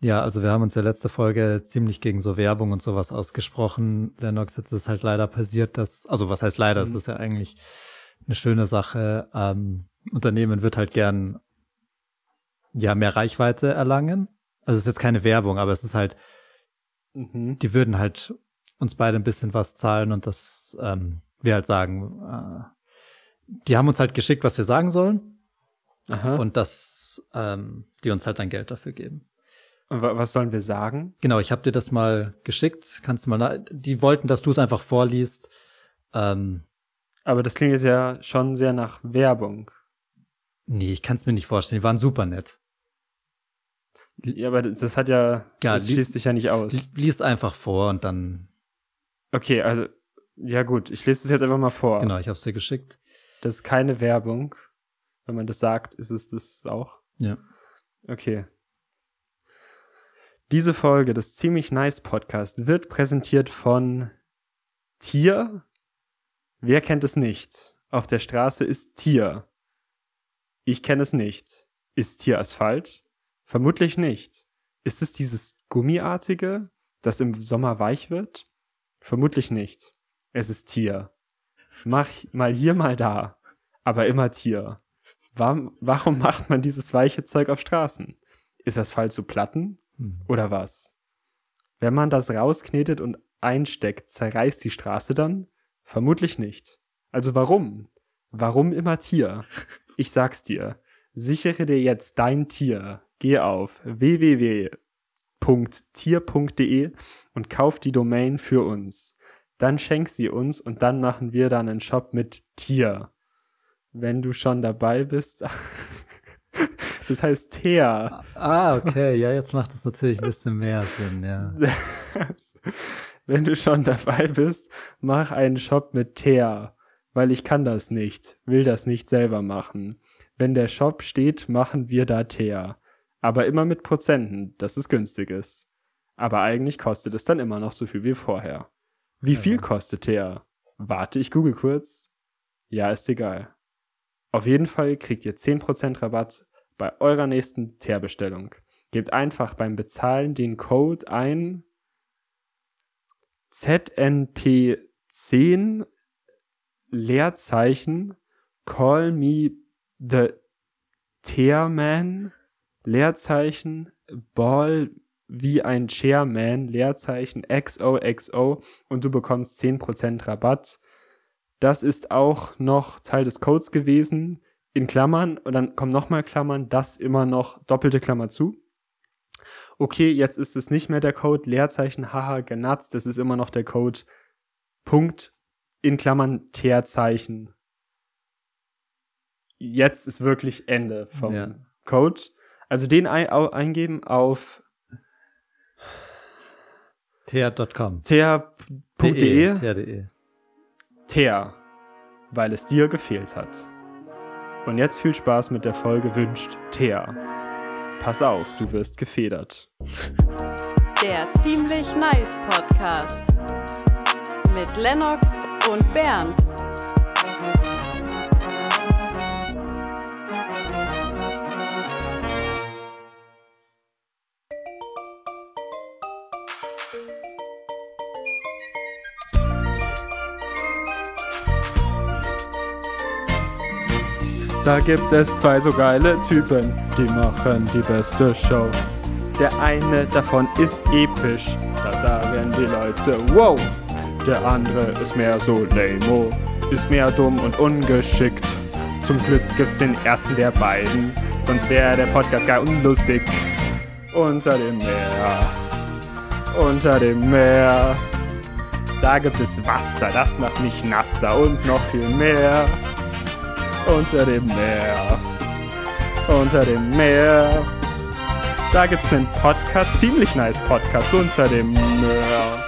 Ja, also wir haben uns ja letzte Folge ziemlich gegen so Werbung und sowas ausgesprochen. Lennox, jetzt ist halt leider passiert, dass, also was heißt leider, es mhm. ist ja eigentlich eine schöne Sache. Ähm, Unternehmen wird halt gern ja mehr Reichweite erlangen. Also es ist jetzt keine Werbung, aber es ist halt, mhm. die würden halt uns beide ein bisschen was zahlen und das ähm, wir halt sagen, äh, die haben uns halt geschickt, was wir sagen sollen. Aha. Und dass ähm, die uns halt dann Geld dafür geben. Was sollen wir sagen? Genau, ich habe dir das mal geschickt. Kannst du mal, die wollten, dass du es einfach vorliest. Ähm, Aber das klingt jetzt ja schon sehr nach Werbung. Nee, ich kann es mir nicht vorstellen. Die waren super nett. Ja, aber das, hat ja, ja das schließt sich ja nicht aus. Lies einfach vor und dann. Okay, also, ja gut, ich lese das jetzt einfach mal vor. Genau, ich habe es dir geschickt. Das ist keine Werbung. Wenn man das sagt, ist es das auch. Ja. Okay. Diese Folge des Ziemlich Nice Podcast wird präsentiert von Tier. Wer kennt es nicht? Auf der Straße ist Tier. Ich kenne es nicht. Ist Tier Asphalt? Vermutlich nicht. Ist es dieses Gummiartige, das im Sommer weich wird? Vermutlich nicht. Es ist Tier. Mach mal hier, mal da. Aber immer Tier. Warum, warum macht man dieses weiche Zeug auf Straßen? Ist Asphalt zu Platten? Hm. Oder was? Wenn man das rausknetet und einsteckt, zerreißt die Straße dann? Vermutlich nicht. Also warum? Warum immer Tier? Ich sag's dir. Sichere dir jetzt dein Tier. Geh auf www.tier.de und kauf die Domain für uns. Dann schenk sie uns und dann machen wir dann einen Shop mit Tier. Wenn du schon dabei bist. Das heißt Thea. Ah, okay. Ja, jetzt macht es natürlich ein bisschen mehr Sinn, ja. Wenn du schon dabei bist, mach einen Shop mit Thea. Weil ich kann das nicht, will das nicht selber machen. Wenn der Shop steht, machen wir da Thea. Aber immer mit Prozenten, dass es günstig ist. Aber eigentlich kostet es dann immer noch so viel wie vorher. Wie viel kostet Thea? Warte, ich google kurz. Ja, ist egal. Auf jeden Fall kriegt ihr 10% Rabatt bei eurer nächsten Teerbestellung. Gebt einfach beim Bezahlen den Code ein ZNP10 Leerzeichen Call me the Tearman Leerzeichen Ball wie ein Chairman Leerzeichen XOXO und du bekommst 10% Rabatt. Das ist auch noch Teil des Codes gewesen in Klammern und dann kommen nochmal Klammern, das immer noch doppelte Klammer zu. Okay, jetzt ist es nicht mehr der Code, Leerzeichen, haha, genatzt, das ist immer noch der Code, Punkt, in Klammern, Teerzeichen. Jetzt ist wirklich Ende vom ja. Code. Also den ein eingeben auf teer.com. teer.de. Teer.de. Teer, weil es dir gefehlt hat. Und jetzt viel Spaß mit der Folge wünscht Thea. Pass auf, du wirst gefedert. Der ziemlich nice Podcast mit Lennox und Bernd. Da gibt es zwei so geile Typen, die machen die beste Show. Der eine davon ist episch, da sagen die Leute wow. Der andere ist mehr so lame, ist mehr dumm und ungeschickt. Zum Glück gibt's den ersten der beiden, sonst wäre der Podcast gar unlustig. Unter dem Meer, unter dem Meer. Da gibt es Wasser, das macht mich nasser und noch viel mehr unter dem Meer. Unter dem Meer. Da gibt's einen Podcast, ziemlich nice Podcast unter dem Meer.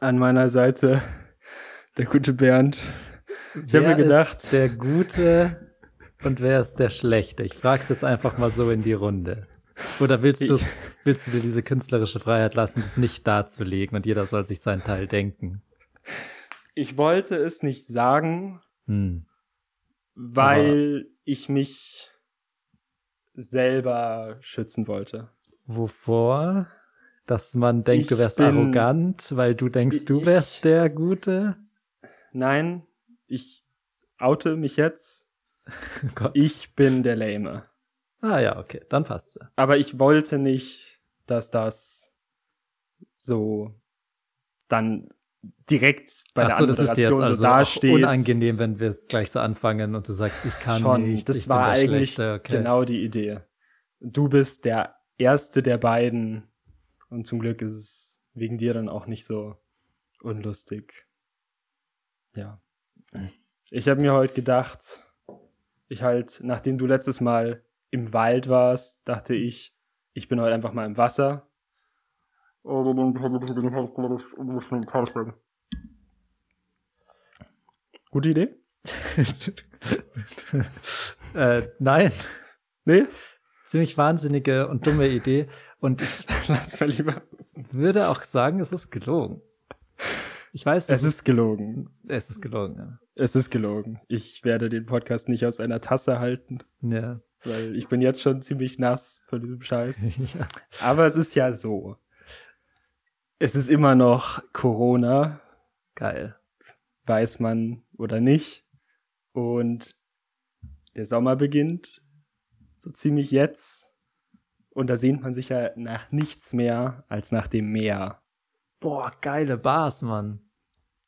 An meiner Seite der gute Bernd. Ich habe mir gedacht, ist der gute und wer ist der schlechte? Ich frag's jetzt einfach mal so in die Runde. Oder willst du, willst du dir diese künstlerische Freiheit lassen, das nicht darzulegen und jeder soll sich seinen Teil denken? Ich wollte es nicht sagen, Hm. weil ich mich selber schützen wollte. Wovor? Dass man denkt, Ich du wärst bin- arrogant, weil du denkst, du Ich- wärst der Gute? Nein, ich oute mich jetzt. Oh. Ich bin der Lame. Ah ja, okay, dann passt's ja. Aber ich wollte nicht, dass das so dann direkt bei der Ach so, das ist dir jetzt Anmoderation also so dasteht. unangenehm, wenn wir gleich so anfangen und du sagst, ich kann Schon, nicht. das ich war bin der eigentlich okay. genau die Idee. Du bist der erste der beiden und zum Glück ist es wegen dir dann auch nicht so unlustig. Ja. Ich habe mir heute gedacht, ich halt, nachdem du letztes Mal im Wald warst, dachte ich, ich bin heute einfach mal im Wasser. Gute Idee? äh, nein, Nee? ziemlich wahnsinnige und dumme Idee. Und ich Lass mal lieber. würde auch sagen, es ist gelogen. Ich weiß, Es ist gelogen. Es ist gelogen, Es ist gelogen. Ich werde den Podcast nicht aus einer Tasse halten, ja. Weil ich bin jetzt schon ziemlich nass von diesem Scheiß. ja. Aber es ist ja so. Es ist immer noch Corona, Geil. weiß man oder nicht. Und der Sommer beginnt so ziemlich jetzt. Und da sehnt man sich ja nach nichts mehr als nach dem Meer. Boah, geile Bars, Mann.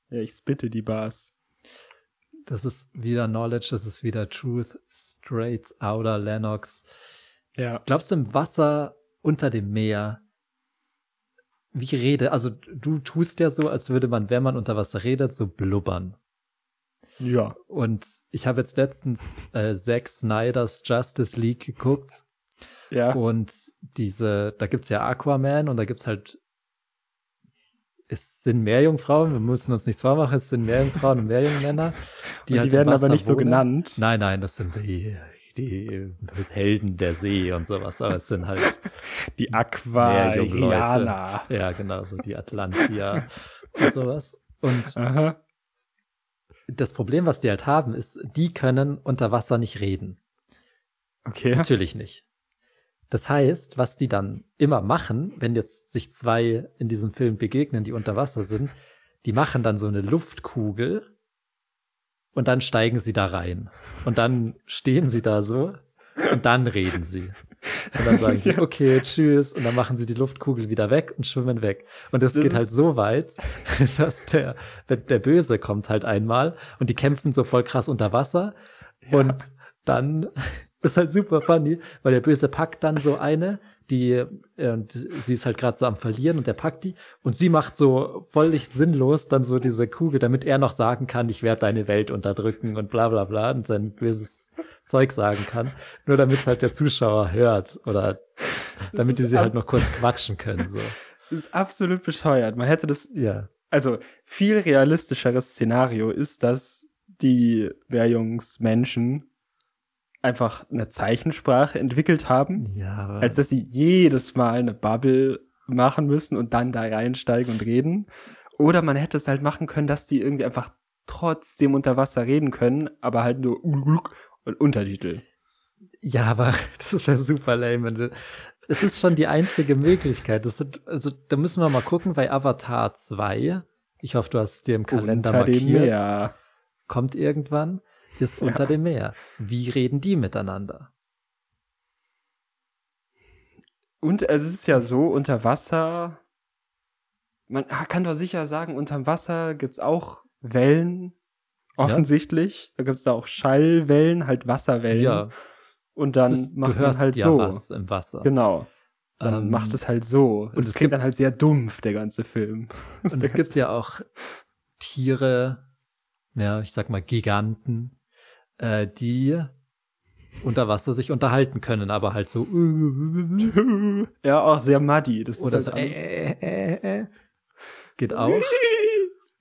Ja, ich spitte die Bars. Das ist wieder Knowledge, das ist wieder Truth, straight outer Lennox. Ja. Glaubst du im Wasser unter dem Meer, wie rede, also du tust ja so, als würde man, wenn man unter Wasser redet, so blubbern. Ja. Und ich habe jetzt letztens äh, Zack Snyders Justice League geguckt Ja. und diese, da gibt's ja Aquaman und da gibt's halt, es sind Meerjungfrauen, wir müssen uns nichts vormachen, es sind Meerjungfrauen und Meerjungmänner. Die, halt die werden aber nicht so wohnen. genannt. Nein, nein, das sind die, die Helden der See und sowas, aber es sind halt, Die Meerjungleute. Aquarianer. ja, genau, so die Atlantia und sowas. Und Aha. das Problem, was die halt haben, ist, die können unter Wasser nicht reden. Okay. Natürlich nicht. Das heißt, was die dann immer machen, wenn jetzt sich zwei in diesem Film begegnen, die unter Wasser sind, die machen dann so eine Luftkugel und dann steigen sie da rein. Und dann stehen sie da so und dann reden sie. Und dann sagen sie, Ja. okay, tschüss. Und dann machen sie die Luftkugel wieder weg und schwimmen weg. Und es Das geht halt so weit, dass der, der Böse kommt halt einmal und die kämpfen so voll krass unter Wasser. Und dann ist halt super funny, weil der Böse packt dann so eine, die, äh, und sie ist halt gerade so am Verlieren und der packt die und sie macht so völlig sinnlos dann so diese Kugel, damit er noch sagen kann, ich werde deine Welt unterdrücken und bla bla bla und sein böses Zeug sagen kann. Nur damit halt der Zuschauer hört oder damit die sie halt noch kurz quatschen können. So. Das ist absolut bescheuert. Man hätte das, Ja. also viel realistischeres Szenario ist, dass die Wehrjungsmenschen einfach eine Zeichensprache entwickelt haben, Ja, als dass sie jedes Mal eine Bubble machen müssen und dann da reinsteigen und reden. Oder man hätte es halt machen können, dass die irgendwie einfach trotzdem unter Wasser reden können, aber halt nur und Untertitel. Ja, aber das wäre super lame. Es ist schon die einzige Möglichkeit. Sind, also da müssen wir mal gucken bei Avatar 2. Ich hoffe, du hast es dir im Kalender markiert. Meer. Kommt irgendwann. Ist unter dem Meer. Wie reden die miteinander? Und es ist ja so, unter Wasser, man ah, kann doch sicher sagen, unterm Wasser gibt's auch Wellen, offensichtlich. Da gibt's da auch Schallwellen, halt Wasserwellen. Ja, Und dann ist, macht man halt ja so. was im Wasser. Genau. Dann Ähm, macht es halt so. Und es es gibt- klingt dann halt sehr dumpf, der ganze Film. Und es gibt ja auch Tiere, ja, ich sag mal Giganten, äh, die unter Wasser sich unterhalten können, aber halt so ja, auch sehr muddy. Das oder ist so halt äh, alles- äh, äh, äh. geht auch.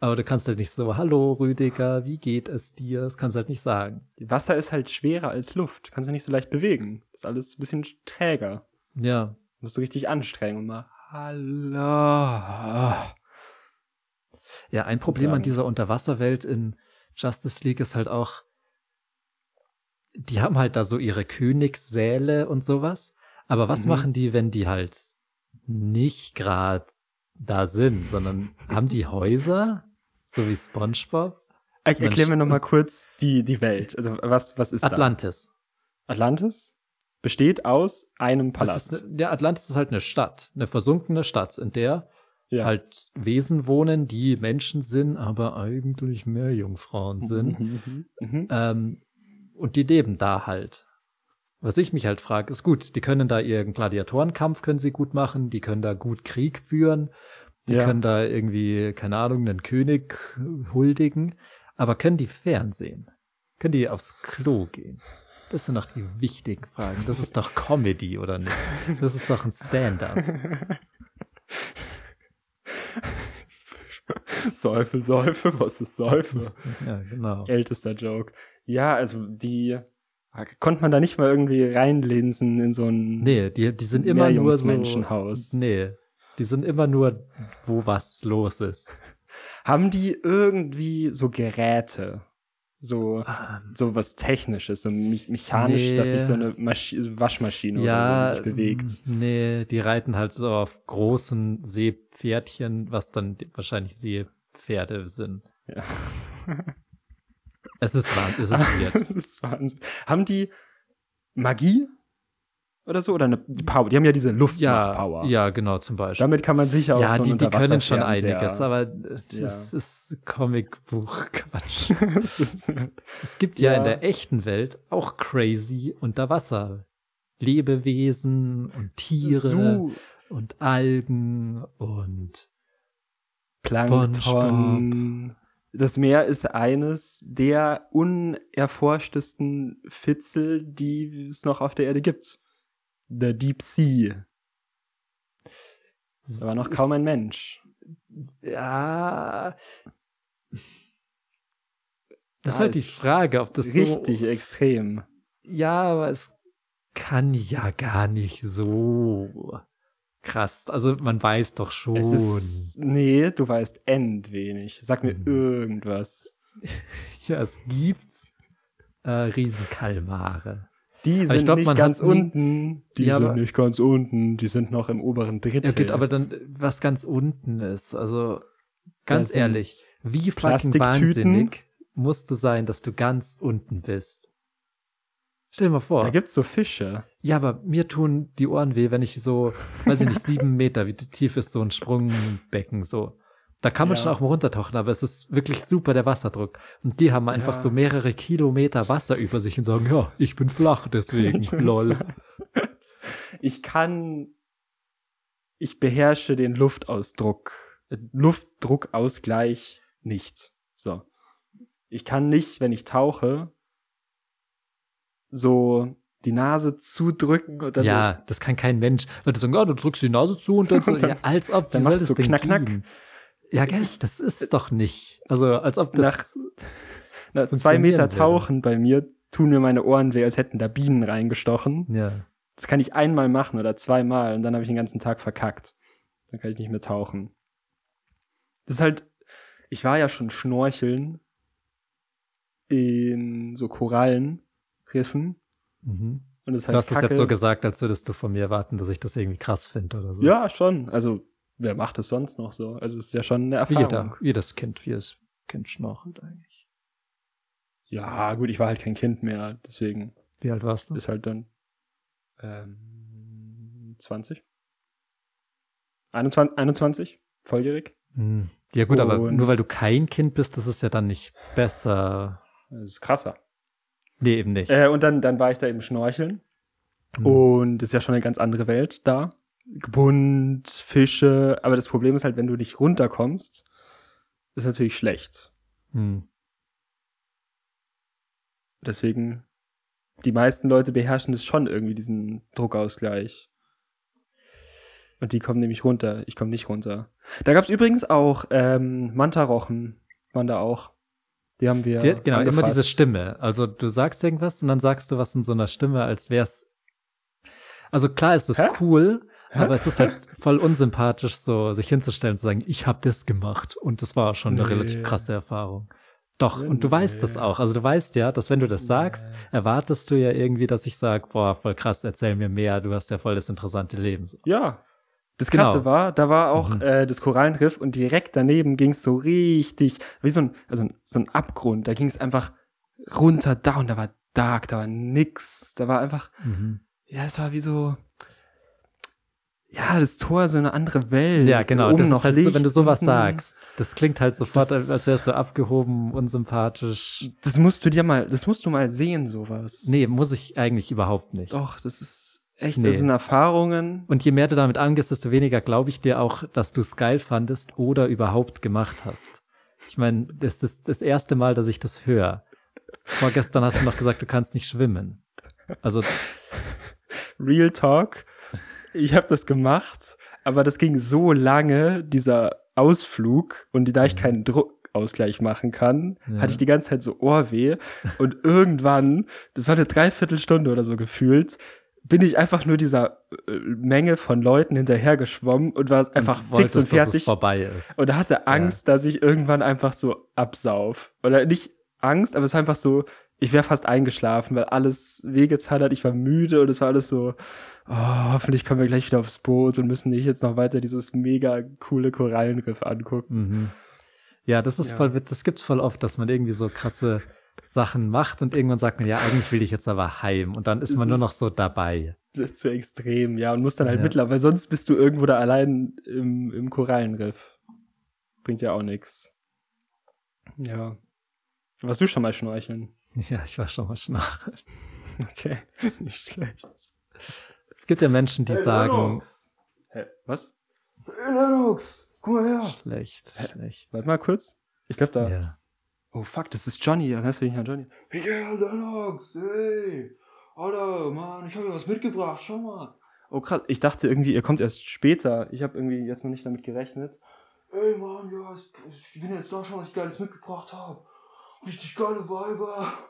Aber du kannst halt nicht so, hallo Rüdiger, wie geht es dir? Das kannst du halt nicht sagen. Wasser ist halt schwerer als Luft. Kannst du nicht so leicht bewegen. Das ist alles ein bisschen träger. Ja, Musst du richtig anstrengen und mal Hallo. Ja, ein Problem an dieser Unterwasserwelt in Justice League ist halt auch, die haben halt da so ihre Königssäle und sowas. Aber was Mhm. machen die, wenn die halt nicht gerade da sind, sondern haben die Häuser, so wie SpongeBob? Er meine, erklär mir noch mal kurz die, die Welt. Also was, was ist Atlantis. da? Atlantis besteht aus einem Palast. ist, ne- ja, Atlantis ist halt eine Stadt, eine versunkene Stadt, in der ja. halt Wesen wohnen, die Menschen sind, aber eigentlich Meerjungfrauen sind. Mhm, mhm. Ähm, und die leben da halt. Was ich mich halt frage, ist gut, die können da ihren Gladiatorenkampf können sie gut machen, die können da gut Krieg führen, die Ja. können da irgendwie, keine Ahnung, einen König huldigen, aber können die Fernsehen? Können die aufs Klo gehen? Das sind doch die wichtigen Fragen. Das ist doch Comedy, oder nicht? Das ist doch ein Stand-up. Säufe, Säufe, was ist Säufe? Ja, genau. Ältester Joke. Ja, also die konnte man da nicht mal irgendwie reinlinsen in so ein Nee, die, die sind immer nur so. Meerjungsmenschenhaus. Nee, die sind immer nur, wo was los ist. Haben die irgendwie so Geräte? So, Ähm, so was Technisches, so me mechanisch, Nee. dass sich so eine Maschi Waschmaschine oder so ja, sich bewegt. nee, die reiten halt so auf großen Seepferdchen, was dann wahrscheinlich Seepferde sind. Ja. Es ist wahr, es ist das ist Wahnsinn. Haben die Magie oder so? Oder eine die Power? Die haben ja diese Ja, Luftmacht-Power. ja, genau, zum Beispiel. Damit kann man sicher auch ja, so die, die können schon einiges, aber das Ja. ist Comicbuch-Quatsch. Es gibt ja. Ja. in der echten Welt auch crazy Unterwasser. Lebewesen und Tiere so und Algen und Plankton. Das Meer ist eines der unerforschtesten Fitzel, die es noch auf der Erde gibt. The Deep Sea. Da war noch kaum ein Mensch. Ja. Das ist halt die Frage, ob das richtig so. extrem. Ja, aber es kann ja gar nicht so krass. Also man weiß doch schon. Es ist, nee, du weißt end wenig. Sag mir Hm. irgendwas. ja, es gibt äh, Riesenkalmare. Die sind glaub, nicht ganz unten. Die Ja, sind nicht ganz unten. Die sind noch im oberen Drittel. Ja, gut, aber dann, was ganz unten ist, also ganz ehrlich, wie fucking wahnsinnig musst du sein, dass du ganz unten bist? Stell dir mal vor. Da gibt's so Fische. Ja, aber mir tun die Ohren weh, wenn ich so, weiß ich nicht, sieben Meter, wie tief ist so ein Sprungbecken so. Da kann man Ja. schon auch mal runtertauchen, aber es ist wirklich super, der Wasserdruck. Und die haben einfach Ja. so mehrere Kilometer Wasser über sich und sagen, ja, ich bin flach, deswegen, lol. Ich kann, ich beherrsche den Luftausdruck, äh, Luftdruckausgleich nicht. So. Ich kann nicht, wenn ich tauche, so die Nase zudrücken dann Ja, das kann kein Mensch. Leute sagen, ja, du drückst die Nase zu und dann so, Und dann- ja, als ob, dann macht's das so denn knack, knack. Ja, gell, das ist doch nicht. Also, als ob das, so na, zwei Meter tauchen bei mir tun mir meine Ohren weh, als hätten da Bienen reingestochen. ja. Das kann ich einmal machen oder zweimal und dann habe ich den ganzen Tag verkackt. Dann kann ich nicht mehr tauchen. Das ist halt, ich war ja schon schnorcheln in so Korallenriffen Mhm. und das ist Du halt hast es jetzt so gesagt, als würdest du von mir erwarten, dass ich das irgendwie krass finde oder so. Ja, schon. Also, wer macht es sonst noch so? Also, es ist ja schon eine Wie Erfahrung. jeder, jedes Kind, jedes Kind schnorchelt eigentlich. Ja, gut, ich war halt kein Kind mehr, deswegen Wie alt warst du? ist halt dann ähm, 20. 21, 21 volljährig. Hm. Ja gut, aber Und- nur weil du kein Kind bist, das ist ja dann nicht besser. Das ist krasser. Nee, eben nicht. Äh, und dann, dann war ich da eben schnorcheln. Hm. Und ist ja schon eine ganz andere Welt da. Bunt, Fische. Aber das Problem ist halt, wenn du nicht runterkommst, ist natürlich schlecht. Hm. Deswegen, die meisten Leute beherrschen das schon irgendwie, diesen Druckausgleich. Und die kommen nämlich runter. Ich komme nicht runter. Da gab's übrigens auch ähm, Mantarochen, waren da auch. Die haben wir. Die, genau, immer angefasst. diese Stimme. Also du sagst irgendwas und dann sagst du was in so einer Stimme, als wär's. Also klar ist das Hä? cool, Aber es ist halt voll unsympathisch, so sich hinzustellen und zu sagen, ich habe das gemacht. Und das war schon eine Nee. relativ krasse Erfahrung. Doch, und du weißt das auch. Also du weißt ja, dass wenn du das sagst, erwartest du ja irgendwie, dass ich sage, boah, voll krass, erzähl mir mehr, du hast ja voll das interessante Leben. Ja. Das Genau. Krasse war, da war auch Mhm. äh, das Korallenriff und direkt daneben ging es so richtig, wie so ein, also so ein Abgrund. Da ging es einfach runter, down, da war dark, da war nix, da war einfach, Mhm. ja, es war wie so, ja, das Tor so eine andere Welt. Ja, genau. Oben Das noch ist halt so, wenn du sowas sagst. Das klingt halt sofort, Das- als wärst du abgehoben, unsympathisch. Das musst du dir mal, das musst du mal sehen, sowas. Nee, muss ich eigentlich überhaupt nicht. Doch, das ist echt, Nee. das sind Erfahrungen. Und je mehr du damit angehst, desto weniger glaube ich dir auch, dass du es geil fandest oder überhaupt gemacht hast. Ich meine, das ist das erste Mal, dass ich das höre. Vorgestern hast du noch gesagt, du kannst nicht schwimmen. Also, Real Talk. Ich habe das gemacht, aber das ging so lange, dieser Ausflug. Und da ich keinen Druckausgleich machen kann, Mhm. Ja. hatte ich die ganze Zeit so Ohrweh. Und irgendwann, das war eine Dreiviertelstunde oder so gefühlt, bin ich einfach nur dieser äh, Menge von Leuten hinterhergeschwommen und war einfach fix wolltest, und dass es fertig. vorbei ist. Und hatte Angst, dass ich irgendwann einfach so absauf. Oder nicht Angst, aber es war einfach so, ich wäre fast eingeschlafen, weil alles wehgetan hat. Ich war müde und es war alles so, oh, hoffentlich kommen wir gleich wieder aufs Boot und müssen nicht jetzt noch weiter dieses mega coole Korallenriff angucken. Mhm. Ja, das ist Ja. voll, das gibt's voll oft, dass man irgendwie so krasse Sachen macht und irgendwann sagt man, ja, eigentlich will ich jetzt aber heim und dann ist Es man nur noch so dabei. Das ist zu extrem, ja. Und musst dann halt Ja. mittlerweile, weil sonst bist du irgendwo da allein im, im Korallenriff. Bringt ja auch nix. Ja. Warst du schon mal schnorcheln? Ja, ich war schon mal schnarchen. Okay, nicht schlecht. Es gibt ja Menschen, die sagen, Hä, was? Hey, Lennox, guck mal her. schlecht, schlecht. Warte mal kurz. Ich glaube da. Ja. Oh fuck, das ist Johnny. Erinnerst du dich an Johnny? Yeah, Lennox, hey. Alter, Mann, ich habe was mitgebracht, schau mal. Oh krass, ich dachte irgendwie, ihr kommt erst später. Ich habe irgendwie jetzt noch nicht damit gerechnet. Ey Mann, ja, ich bin jetzt da schon, was ich Geiles mitgebracht habe. Richtig geile Weiber.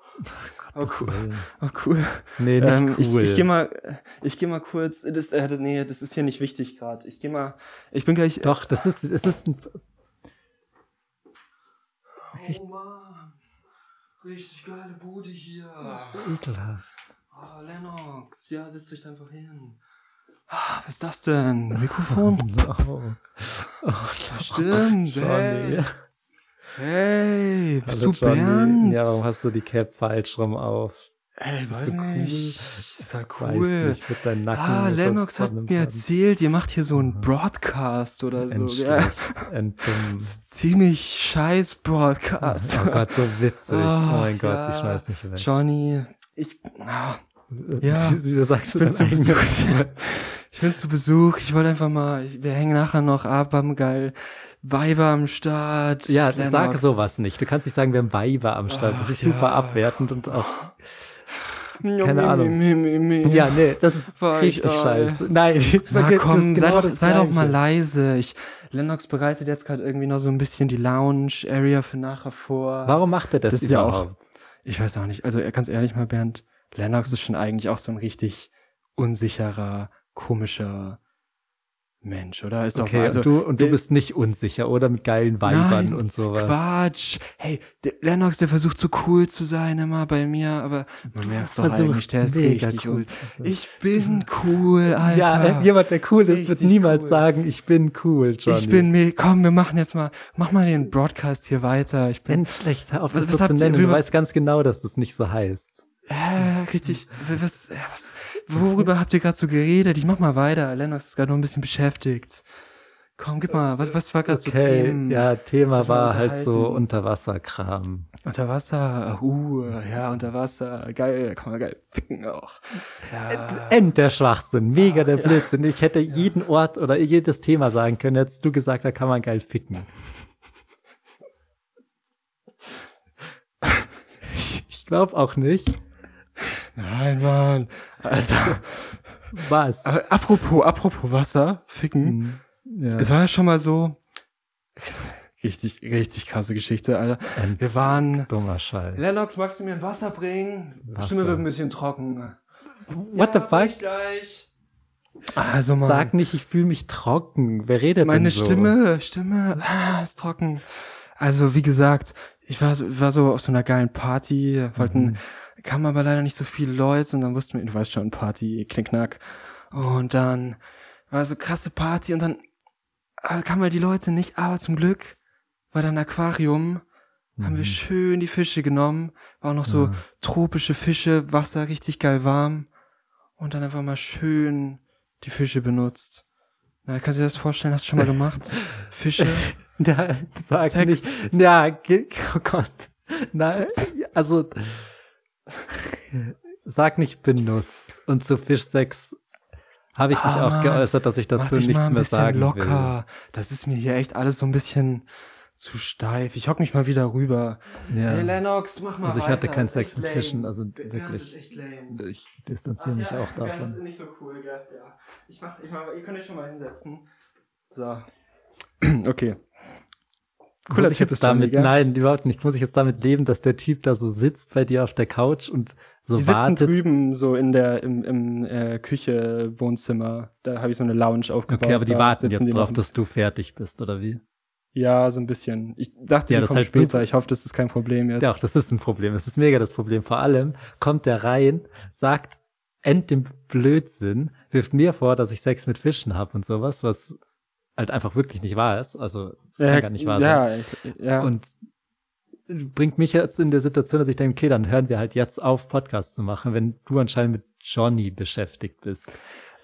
Oh cool. Oh cool. Nee, nicht Ähm, cool. Ich, ich gehe mal, ich gehe mal kurz. Das, äh, nee, das ist hier nicht wichtig gerade. Ich gehe mal. Ich bin gleich. Doch, das ist, es ist ein, Oh Mann, richtig geile Bude hier. ekelhaft. Ah, Lennox, ja, setz dich einfach hin. Ah, was ist das denn? Mikrofon? No. Oh, Stimmt, Johnny. hey. Hey, bist Hallo, du Bernd? Ja, warum hast du die Cap falsch rum auf? Ey, weiß cool? nicht. Ist ja Weiß cool. nicht, mit deinem Nacken. Ah, Lennox hat mir erzählt, ihr macht hier so einen Broadcast oder so. Ja, ziemlich scheiß Broadcast. Oh Gott, so witzig. oh Ach, mein Gott, ja. ich schmeiß nicht weg. Johnny, ich, ah, Ja. Wieso sagst du? Besuch. Ich bin zu Besuch. Ich wollte einfach mal, wir hängen nachher noch ab, haben geil Weiber am Start. Ja, Lennox. sag sowas nicht. Du kannst nicht sagen, wir haben Weiber am Start. Das ist super ja. abwertend und auch. Keine Ahnung. Ja, nee, das ist War richtig scheiße. Nein, Na komm, genau sei, doch, sei doch mal leise. Ich, Lennox bereitet jetzt gerade irgendwie noch so ein bisschen die Lounge-Area für nachher vor. Warum macht er das, Das ist ja auch- überhaupt? Ich weiß auch nicht. Also ganz ehrlich mal, Bernd, Lennox ist schon eigentlich auch so ein richtig unsicherer, komischer Mensch, oder? Ist doch Okay, mal, also, und du, und du der- bist nicht unsicher, oder? Mit geilen Weibern und sowas. Quatsch. Hey, der Lennox, der versucht so cool zu sein immer bei mir, aber man merkt doch eigentlich, der ist richtig cool. Ich bin cool, Alter. Ja, jemand, der cool ist, wird niemals cool. sagen, ich bin cool, Johnny. Ich bin mir, komm, wir machen jetzt mal, mach mal den Broadcast hier weiter. Ich bin, Mensch, schlecht, hör auf, Was- das was so zu nennen. Du weißt ganz genau, dass das nicht so heißt. Äh, richtig, was, ja, was, worüber habt ihr gerade so geredet? Ich mach mal weiter. Lennox ist gerade noch ein bisschen beschäftigt. Komm, gib mal, was, was war gerade so Okay, Themen? ja, Thema war halt so. Unterwasserkram. Unter Wasser, uh, ja, unter Wasser, geil, da kann man geil ficken auch. Ja. End der Schwachsinn, mega der ja. Blödsinn. Ich hätte jeden Ort oder jedes Thema sagen können. Hättest du gesagt, da kann man geil ficken. Ich glaube auch nicht. Nein, Mann. Alter. Was? Aber apropos, apropos Wasser, ficken. Hm, ja. Es war ja schon mal so. Richtig, richtig krasse Geschichte, Alter. Ein Wir waren. dummer Scheiß. Lennox, magst du mir ein Wasser bringen? Wasser. Stimme wird ein bisschen trocken. What the fuck? Gleich. Also mal. Sag nicht, ich fühle mich trocken. Wer redet Meine denn so? Stimme, Stimme, ah, ist trocken. Also wie gesagt, ich war so, war so auf so einer geilen Party, wollten, Mhm. Kamen aber leider nicht so viele Leute und dann wussten wir, du weißt schon, Party, Knickknack. Und dann war so krasse Party und dann äh, kamen halt die Leute nicht, aber zum Glück war da ein Aquarium, haben wir schön die Fische genommen, war auch noch so Mhm. tropische Fische, Wasser richtig geil warm und dann einfach mal schön die Fische benutzt. Na, kannst du dir das vorstellen? Hast du schon mal gemacht? Fische? Ja, sag Sex. nicht. Ja, ge- oh Gott. Nein, also sag nicht benutzt. Und zu Fischsex habe ich mich Ah, auch geäußert, dass ich dazu dich mal nichts ein mehr bisschen sagen locker. Das ist mir hier echt alles so ein bisschen zu steif. Ich hock mich mal wieder rüber. will. Ja. Hey Lennox, mach mal Also ich weiter. hatte keinen Sex mit lame. Fischen, also Ja, wirklich. Ich distanziere mich auch Das ist davon. nicht so cool, gell? Ja. Ich mach, ich mach, ihr könnt euch schon mal hinsetzen. So. Okay. Muss ich jetzt Johnny, damit, gell? nein, überhaupt nicht. Muss ich jetzt damit leben, dass der Typ da so sitzt bei dir auf der Couch und so Die sitzen wartet? drüben so in der im, im äh, Küche Wohnzimmer. Da habe ich so eine Lounge aufgebaut. Okay, aber die warten sitzen jetzt die drauf, dass du fertig bist, oder wie? Ja, so ein bisschen. Ich dachte, Ja, die das ist kommen halt später. Ich hoffe, das ist kein Problem jetzt. Ja, auch das ist ein Problem. Das ist mega das Problem. Vor allem kommt der rein, sagt end dem Blödsinn, wirft mir vor, dass ich Sex mit Fischen habe und sowas, was halt einfach wirklich nicht wahr ist. Also es kann ja, gar nicht wahr sein. ja, ja. Und bringt mich jetzt in der Situation, dass ich denke, okay, dann hören wir halt jetzt auf, Podcast zu machen, wenn du anscheinend mit Johnny beschäftigt bist.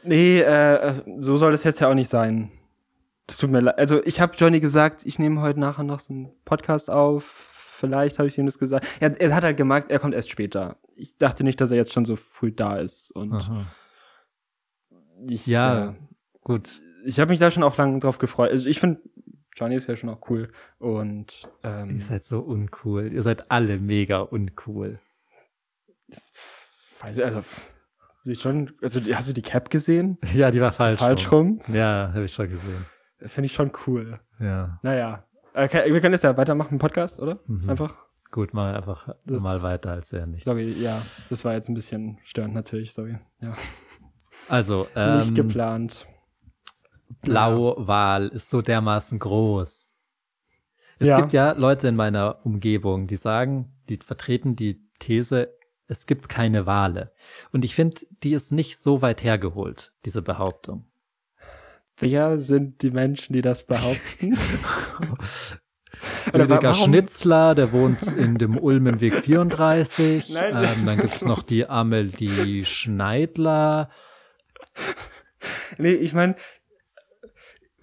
Nee, äh, also, so soll es jetzt ja auch nicht sein. Das tut mir leid. Also ich habe Johnny gesagt, ich nehme heute nachher noch so einen Podcast auf. Vielleicht habe ich ihm das gesagt. Er, er hat halt gemerkt, er kommt erst später. Ich dachte nicht, dass er jetzt schon so früh da ist. Und Aha. ich, Ja, äh, gut. Ich habe mich da schon auch lange drauf gefreut. Also ich finde, Johnny ist ja schon auch cool. Und ähm, Ihr seid so uncool. Ihr seid alle mega uncool. weiß ich, also schon, also hast du die Cap gesehen? Ja, die war falsch. Falsch rum. rum? Ja, habe ich schon gesehen. Finde ich schon cool. Ja. Naja. Okay, wir können jetzt ja weitermachen im Podcast, oder? Mhm. Einfach. Gut, mal einfach Das- mal weiter, als wäre nichts. Sorry, ja, das war jetzt ein bisschen störend natürlich, sorry. Ja. Also, ähm, Nicht geplant. Blauwal ist so dermaßen groß. Es Ja. gibt ja Leute in meiner Umgebung, die sagen, die vertreten die These, es gibt keine Wale. Und ich finde, die ist nicht so weit hergeholt, diese Behauptung. Wer sind die Menschen, die das behaupten? Rüdiger warum- Schnitzler, der wohnt in dem Ulmenweg 34. Nein, ähm, dann gibt's noch die Amelie Schneidler. nee, ich meine,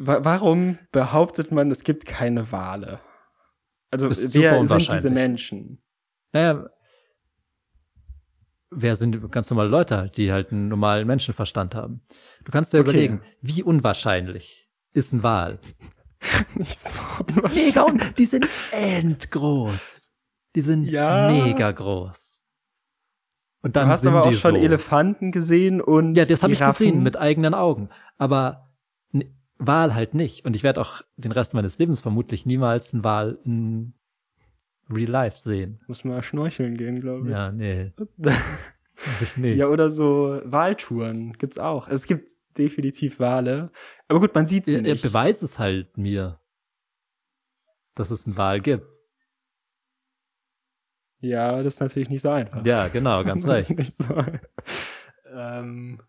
warum behauptet man, es gibt keine Wale? Also, wer sind diese Menschen? Naja, wer sind ganz normale Leute halt, die halt einen normalen Menschenverstand haben? Du kannst dir Okay. überlegen, wie unwahrscheinlich ist ein Wal? Nicht so. Mega, un die sind endgroß. Die sind Ja. mega groß. Und Du dann hast sind aber auch schon so. Elefanten gesehen und Ja, das habe ich gesehen mit eigenen Augen. Aber Wal halt nicht. Und ich werde auch den Rest meines Lebens vermutlich niemals einen Wal in Real Life sehen. Muss mal schnorcheln gehen, glaube ich. Ja, nee. Ich nicht. Ja, oder so Waltouren gibt's auch. Es gibt definitiv Wale. Aber gut, man sieht sie Er, er nicht. beweist es halt mir, dass es einen Wal gibt. Ja, das ist natürlich nicht so einfach. Ja, genau, ganz Das ist recht. nicht so. ähm,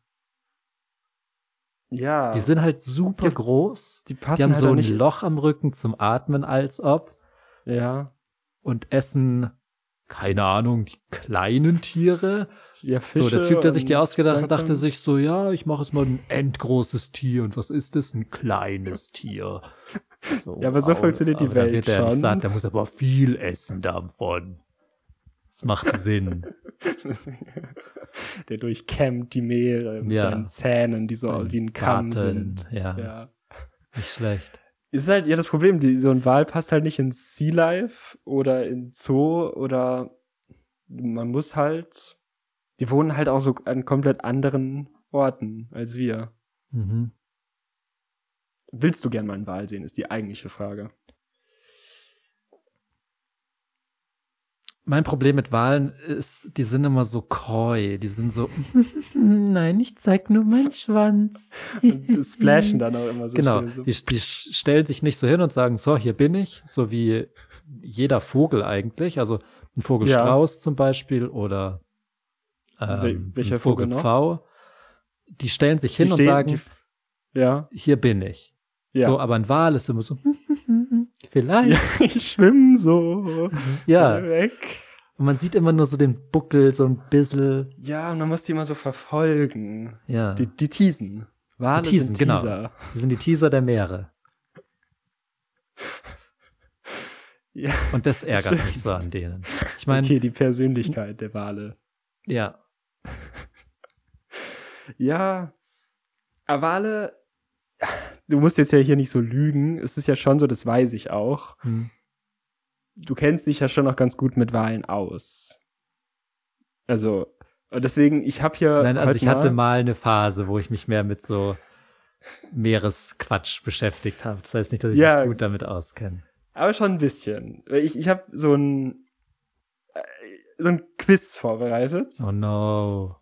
ja, Die sind halt super Ja, groß. die passen Die haben halt so ein. Loch am Rücken zum Atmen, als ob. Ja, Und essen, keine Ahnung, die kleinen Tiere. ja Fische so, der Typ, der sich die ausgedacht hat, dachte sich so, ja, ich mache jetzt mal ein endgroßes Tier. Und was ist das? Ein kleines Tier. So, Ja, aber so wow. funktioniert die Aber Welt wird er nicht schon. sagen, der muss aber viel essen davon. Das macht Sinn. der durchkämmt die Meere mit Ja. seinen Zähnen, die so Sein wie ein Kamm Barteln, sind. ja. ja. Nicht schlecht. Ist halt ja das Problem, die, so ein Wal passt halt nicht in Sea Life oder in Zoo oder man muss halt, die wohnen halt auch so an komplett anderen Orten als wir. Mhm. Willst du gern mal einen Wal sehen, ist die eigentliche Frage. Mein Problem mit Wahlen ist, die sind immer so coy. Die sind so, nein, ich zeig nur meinen Schwanz. Und splashen dann auch immer so genau, schön. So. die, die stellen sich nicht so hin und sagen, so, hier bin ich, so wie jeder Vogel eigentlich. Also ein Vogelstrauß zum Beispiel oder ähm, welcher ein Vogel noch? Vogelpfau. Die stellen sich hin Die und stehen- sagen, die, ja, hier bin ich. ja. So, aber ein Wal ist immer so, vielleicht. ja, ich schwimm so Ja. weg. Und man sieht immer nur so den Buckel, so ein bisschen. Ja, und man muss die immer so verfolgen. Ja. Die, die teasen. Wale Die Teasen, sind genau. Teaser. Das sind die Teaser der Meere. Ja. Und das ärgert mich so an denen. Ich meine, okay, die Persönlichkeit der Wale. ja, Ja, aber Wale, du musst jetzt ja hier nicht so lügen. Es ist ja schon so, das weiß ich auch. hm, Du kennst dich ja schon noch ganz gut mit Walen aus. Also, deswegen, ich habe hier. nein, also ich hatte mal, eine Phase, wo ich mich mehr mit so Meeresquatsch beschäftigt habe. Das heißt nicht, dass ich Ja. mich gut damit auskenne. Aber schon ein bisschen. Ich, ich habe so ein, äh, so ein Quiz vorbereitet. Oh no,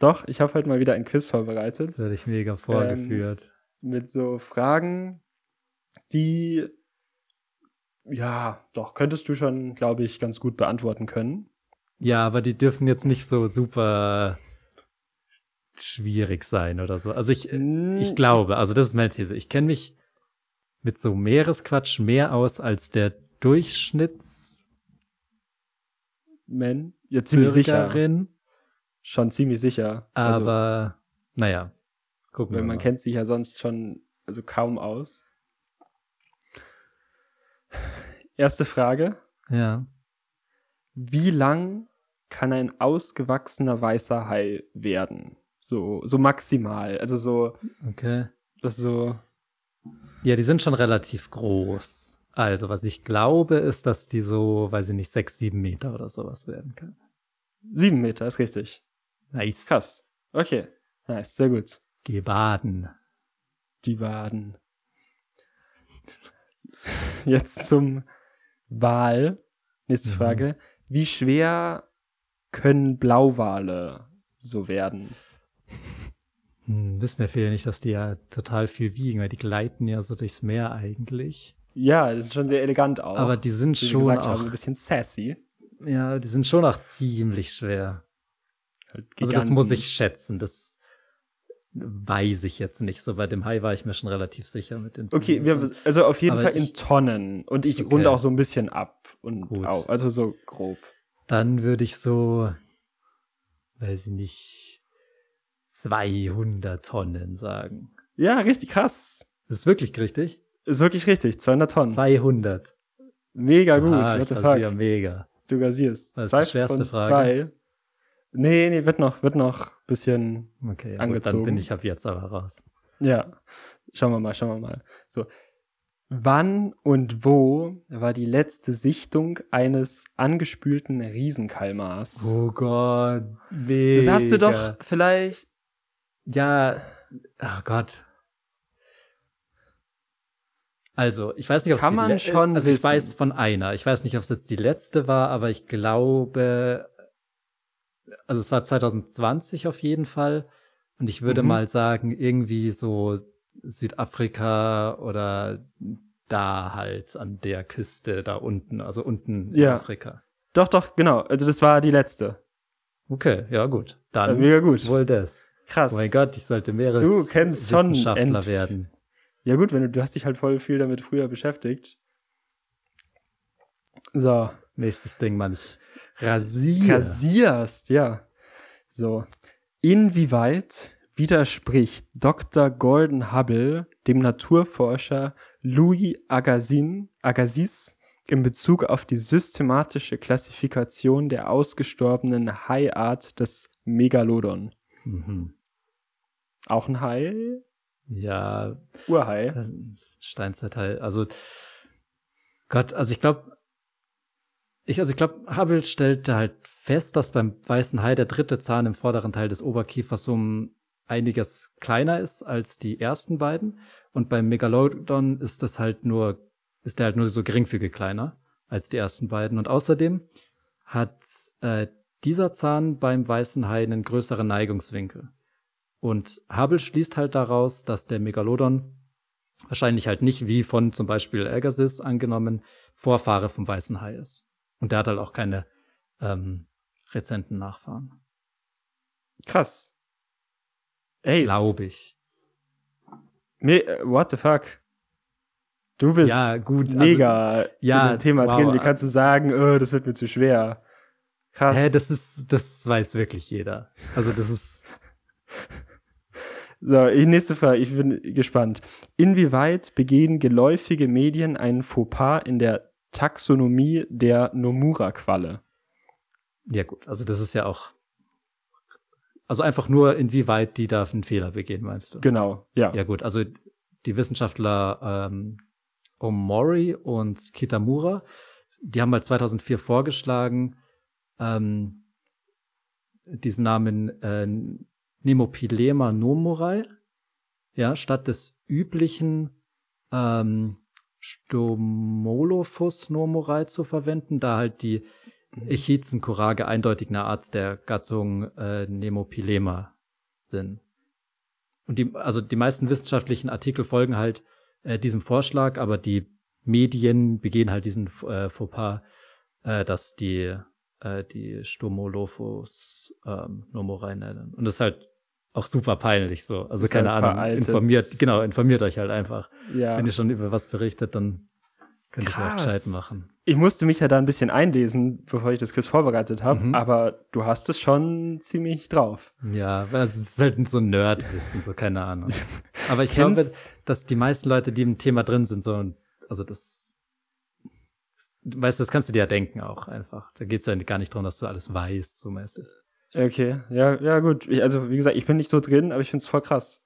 Doch, ich habe halt mal wieder ein Quiz vorbereitet. das werde ich Ähm, mega vorgeführt. Mit so Fragen, die ja, doch könntest du schon, glaube ich, ganz gut beantworten können. ja, aber die dürfen jetzt nicht so super schwierig sein oder so. Also ich, Hm, Ich glaube, also das ist meine These. Ich kenne mich mit so Meeresquatsch mehr aus als der Durchschnittsbürgerin. Men, ja, ziemlich sicher. Schon ziemlich sicher. Also, Aber naja, gucken weil man mal. kennt sich ja sonst schon also kaum aus. Erste Frage. Ja. Wie lang kann ein ausgewachsener weißer Hai werden? So, so maximal. Also so, Okay. das so, Ja, die sind schon relativ groß. Also, was ich glaube, ist, dass die so, weiß ich nicht, sechs, sieben Meter oder sowas werden kann. sieben Meter, ist richtig. Nice. Krass. Okay. Nice, sehr gut. Geh baden. Die Waden. Jetzt zum Wal. Nächste Mhm. Frage. Wie schwer können Blauwale so werden? Hm, wissen ja viele nicht, dass die ja total viel wiegen, weil die gleiten ja so durchs Meer eigentlich. Ja, das ist schon sehr elegant auch. Aber die sind schon gesagt auch, ein bisschen sassy. ja, die sind schon auch ziemlich schwer. Halt Also das muss ich schätzen. Das weiß ich jetzt nicht. So bei dem Hai war ich mir schon relativ sicher mit den. Okay, 10 wir, Metern. also auf jeden Aber Fall in ich- Tonnen. Und ich Okay. runde auch so ein bisschen ab. Und Gut. auch, also so grob. Dann würde ich so, weiß ich nicht, 200 Tonnen sagen. Ja, richtig krass. Das ist wirklich richtig? Ist wirklich richtig. 200 Tonnen. 200. Mega gut. Ah, What the fuck? mega. Du gasierst. Das ist zwei die schwerste Frage. zwei. Nee, nee, wird noch, wird noch bisschen, Okay, ja, gut, Angezogen. dann bin ich ab jetzt aber raus. ja. Schauen wir mal, schauen wir mal. So. Wann und wo war die letzte Sichtung eines angespülten Riesenkalmars? Oh Gott, mega. Das hast du doch vielleicht. Ja, oh Gott. Also, ich weiß nicht, ob Kann man schon Also, ich wissen. weiß von einer. Ich weiß nicht, ob es jetzt die letzte war, aber ich glaube, also es war 2020 auf jeden Fall. Und ich würde Mhm. mal sagen, irgendwie so Südafrika oder da halt an der Küste, da unten, also unten in Ja. Afrika. Doch, doch, genau. Also das war die letzte. Okay, ja gut. Dann mega gut. wohl das. Krass. Oh mein Gott, ich sollte Du kennst schon Meereswissenschaftler werden. Ja gut, wenn du, du hast dich halt voll viel damit früher beschäftigt. So. Nächstes Ding, Mann. Ich rasiere. Rasierst, ja. So. Inwieweit widerspricht Dr. Gordon Hubble dem Naturforscher Louis Agassiz, Agassiz in Bezug auf die systematische Klassifikation der ausgestorbenen Haiart des Megalodon? Mhm. Auch ein Hai? Ja, Urhai? Steinzeitteil. Also Gott, also ich glaube, ich, also ich glaube, Hubble stellte halt fest, dass beim weißen Hai der dritte Zahn im vorderen Teil des Oberkiefers um einiges kleiner ist als die ersten beiden. Und beim Megalodon ist das halt nur, ist der halt nur so geringfügig kleiner als die ersten beiden. Und außerdem hat äh, dieser Zahn beim weißen Hai einen größeren Neigungswinkel. Und Hubble schließt halt daraus, dass der Megalodon wahrscheinlich halt nicht wie von zum Beispiel Agassiz angenommen Vorfahre vom weißen Hai ist. Und der hat halt auch keine ähm, rezenten Nachfahren. Krass. Ey, Glaube ich. Me what the fuck? Du bist Ja, gut. also- mega ja, in dem Thema wow. drin. Wie kannst du sagen, oh, das wird mir zu schwer? Krass. Hä, das ist, das weiß wirklich jeder. Also das ist, So, nächste Frage, ich bin gespannt. Inwieweit begehen geläufige Medien einen Fauxpas in der Taxonomie der Nomura-Qualle? ja gut, also das ist ja auch, also einfach nur, inwieweit die da einen Fehler begehen, meinst du? Genau, ja. Ja gut, also die Wissenschaftler ähm, Omori und Kitamura, die haben mal 2004 vorgeschlagen, ähm, diesen Namen äh, Nemopilema nomurai, ja, statt des üblichen ähm, Stomolophus nomurai zu verwenden, da halt die Echizenkurage eindeutig eine Art der Gattung äh, Nemopilema sind. Und die, also die meisten wissenschaftlichen Artikel folgen halt äh, diesem Vorschlag, aber die Medien begehen halt diesen äh, Fauxpas, äh, dass die äh, die Stomolophus ähm, Nomorei nennen. Und das ist halt auch super peinlich so. Also Ist keine halt Ahnung, veraltet. informiert, genau, informiert euch halt einfach. ja. Wenn ihr schon über was berichtet, dann könnt ihr auch gescheit machen. Ich musste mich ja da ein bisschen einlesen, bevor ich das Quiz vorbereitet habe, Mhm. aber du hast es schon ziemlich drauf. Ja, weil es ist halt so ein Nerdwissen, so keine Ahnung. Aber ich glaube, dass die meisten Leute, die im Thema drin sind, so, also das, weißt du, das kannst du dir ja denken auch einfach. Da geht es ja gar nicht darum, dass du alles weißt, so mäßig. Okay, ja, ja gut. Ich, also wie gesagt, ich bin nicht so drin, aber ich finde es voll krass.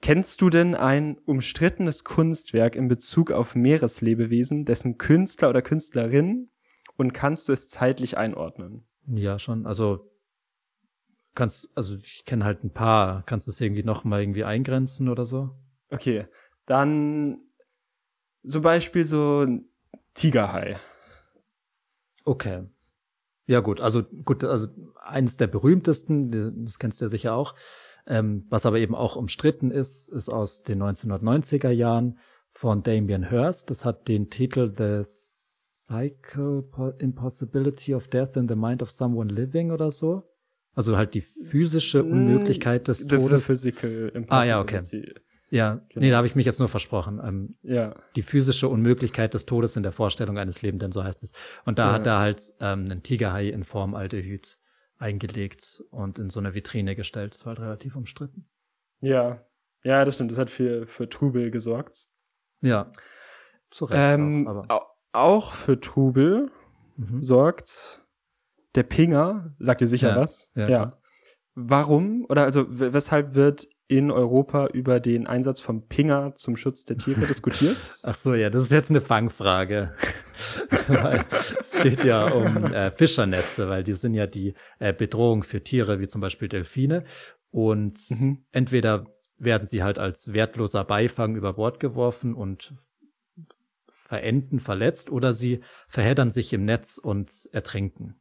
Kennst du denn ein umstrittenes Kunstwerk in Bezug auf Meereslebewesen, dessen Künstler oder Künstlerin und kannst du es zeitlich einordnen? Ja, schon. Also kannst, also ich kenne halt ein paar. Kannst du es irgendwie noch mal irgendwie eingrenzen oder so? Okay, dann zum Beispiel so ein Tigerhai. Okay. Ja, gut, also gut, also eines der berühmtesten, das kennst du ja sicher auch, ähm, was aber eben auch umstritten ist, ist aus den 1990er Jahren von Damien Hirst. Das hat den Titel The Psycho Impossibility of Death in the Mind of Someone Living oder so. Also halt die physische Unmöglichkeit des Mm, The Todes. Physical Ah, ja, okay. Ja, Genau. nee, da habe ich mich jetzt nur versprochen. Ähm, Ja, die physische Unmöglichkeit des Todes in der Vorstellung eines Lebenden, so heißt es. Und da Ja. hat er halt ähm, einen Tigerhai in Form Aldehyd eingelegt und in so eine Vitrine gestellt. Das war halt relativ umstritten. ja. Ja, das stimmt. Das hat für, für Trubel gesorgt. Ja, zu Recht Ähm, auch, auch für Trubel mhm. sorgt der Pinger, sagt ihr sicher Ja, was? ja, klar. Warum oder also weshalb wird in Europa über den Einsatz vom Pinger zum Schutz der Tiere diskutiert? Ach so, ja, das ist jetzt eine Fangfrage. es geht ja um äh, Fischernetze, weil die sind ja die äh, Bedrohung für Tiere, wie zum Beispiel Delfine. Und Mhm. entweder werden sie halt als wertloser Beifang über Bord geworfen und verenden, verletzt, oder sie verheddern sich im Netz und ertrinken.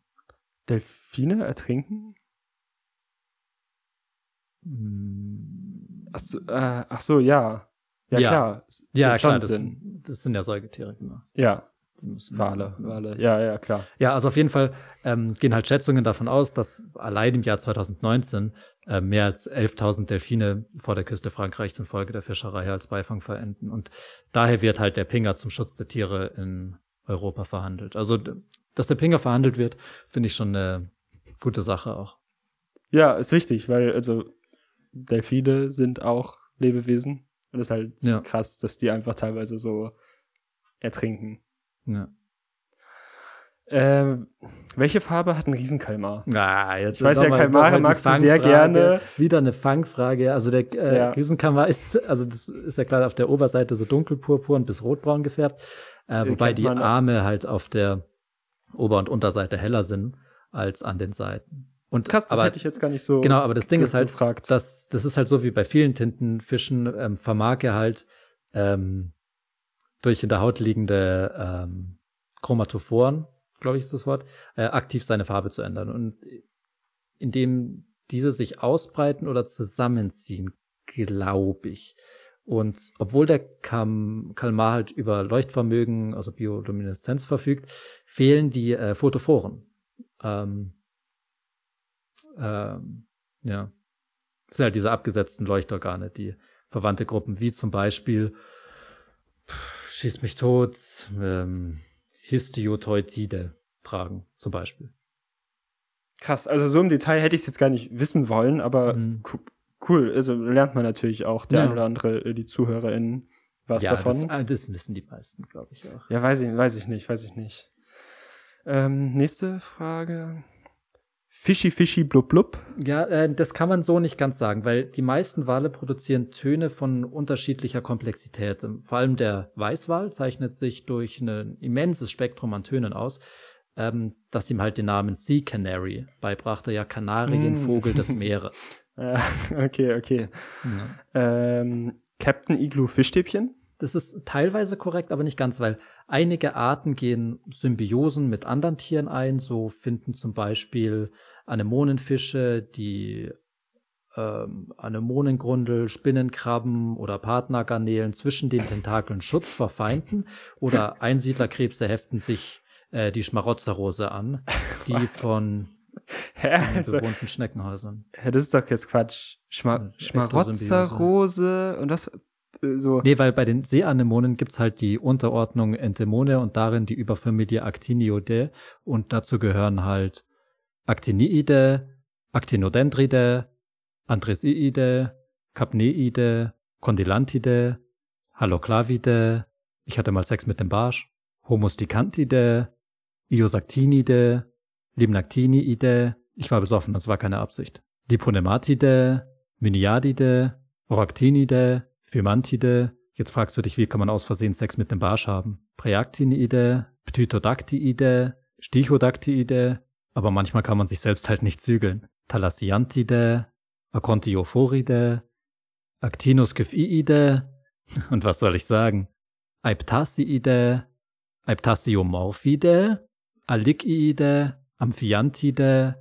Delfine ertrinken? Mm, Ach so, äh, ach so ja. Ja, Ja. klar. Es Ja, klar, das, das sind ja Säugetiere, genau. Ja, Die müssen Wale, Wale. Ja, ja, klar. Ja, also auf jeden Fall ähm, gehen halt Schätzungen davon aus, dass allein im Jahr 2019 äh, mehr als 11.000 Delfine vor der Küste Frankreichs infolge der Fischerei als Beifang verenden. Und daher wird halt der Pinger zum Schutz der Tiere in Europa verhandelt. Also, dass der Pinger verhandelt wird, finde ich schon eine gute Sache auch. Ja, ist wichtig, weil also Delfine sind auch Lebewesen und es ist halt Ja. krass, dass die einfach teilweise so ertrinken. Ja. Ähm, welche Farbe hat ein Riesenkalmar? Ah, jetzt Ich weiß ja, Kalmare magst du sehr gerne. Wieder eine Fangfrage. Also der äh, Ja. Riesenkammer ist, also das ist ja klar auf der Oberseite so dunkelpurpurn bis rotbraun gefärbt, äh, wobei die Arme halt auf der Ober- und Unterseite heller sind als an den Seiten. Und Krass, das aber, hätte ich jetzt gar nicht so Genau, aber das Ding ist halt, gefragt. dass das ist halt so wie bei vielen Tintenfischen, ähm, vermag er halt ähm, durch in der Haut liegende ähm, Chromatophoren glaube ich ist das Wort, äh, aktiv seine Farbe zu ändern. Und indem diese sich ausbreiten oder zusammenziehen, glaube ich. Und obwohl der Kam Kalmar halt über Leuchtvermögen, also Biolumineszenz verfügt, fehlen die äh, Photophoren. Ähm, ähm, ja. Das sind halt diese abgesetzten Leuchtorgane, die verwandte Gruppen, wie zum Beispiel Schieß mich tot, ähm, Histioteutide tragen, zum Beispiel. Krass, also so im Detail hätte ich es jetzt gar nicht wissen wollen, aber Mhm. cool. Also lernt man natürlich auch, der Ja. ein oder andere, äh, die ZuhörerInnen, was ja, davon. Das, das wissen die meisten, glaube ich auch. Ja, weiß ich, weiß ich nicht, weiß ich nicht. Ähm, nächste Frage. Fischi, fischi, blub, blub. Ja, äh, das kann man so nicht ganz sagen, weil die meisten Wale produzieren Töne von unterschiedlicher Komplexität. Vor allem der Weißwal zeichnet sich durch ein immenses Spektrum an Tönen aus, ähm, das ihm halt den Namen Sea Canary beibrachte, ja Kanarienvogel Mm. des Meeres. Äh, okay, okay. Ja. Ähm, Captain Igloo Fischstäbchen. Das ist teilweise korrekt, aber nicht ganz, weil einige Arten gehen Symbiosen mit anderen Tieren ein. So finden zum Beispiel Anemonenfische, die ähm, Anemonengrundel, Spinnenkrabben oder Partnergarnelen zwischen den Tentakeln Schutz vor Feinden. Oder Einsiedlerkrebse heften sich äh, die Schmarotzerrose an, die Was? von Hä? Also, bewohnten Schneckenhäusern. hä, das ist doch jetzt Quatsch. Schma ist Schmarotzerrose und das äh, so. Nee, weil bei den Seeanemonen gibt's halt die Unterordnung Entemone und darin die Überfamilie Actinioidae und dazu gehören halt Actiniide, Actinodendride, Andresiide, Capneide, Condylantide, Haloclavide, ich hatte mal Sex mit dem Barsch, Homosticantide, Iosactinide, Limnactiniide, ich war besoffen, das war keine Absicht. Diponematide, Miniadide, Oractinide, Phymantide. Jetzt fragst du dich, wie kann man aus Versehen Sex mit dem Barsch haben? Präactiniide, Ptytodactyide, Stichodactyide, aber manchmal kann man sich selbst halt nicht zügeln. Thalassiantide, Aconthiophoride, Actinuscyphiide und was soll ich sagen? Aiptasiide, Aiptasiomorphide, Alikiide, Amphiyantide,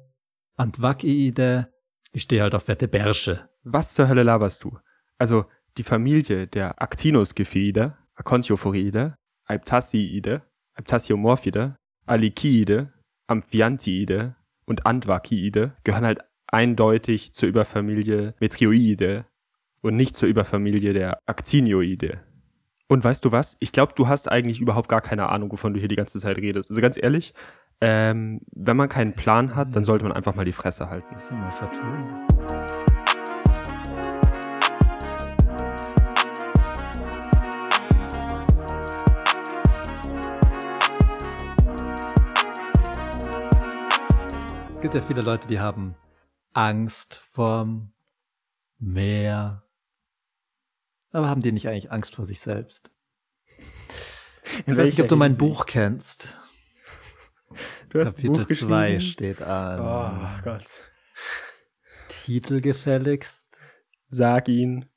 Antwakiide. Ich stehe halt auf fette Bärsche. Was zur Hölle laberst du? Also die Familie der Actinoscyphiide, Aconthiophoride, Aiptasiide, Aiptasiomorphide, Alikiide, Amphiantiide und Antwakiide gehören halt eindeutig zur Überfamilie Metrioide und nicht zur Überfamilie der Actinioide. Und weißt du was? Ich glaube, du hast eigentlich überhaupt gar keine Ahnung, wovon du hier die ganze Zeit redest. Also ganz ehrlich, ähm, wenn man keinen Plan hat, dann sollte man einfach mal die Fresse halten. Das ist immer vertun. Es gibt ja viele Leute, die haben Angst vorm Meer. Aber haben die nicht eigentlich Angst vor sich selbst? In Ich weiß nicht, ob du mein Buch kennst. Du hast Kapitel 2 geschrieben? steht an. Oh Gott. Titel gefälligst. Sag ihn.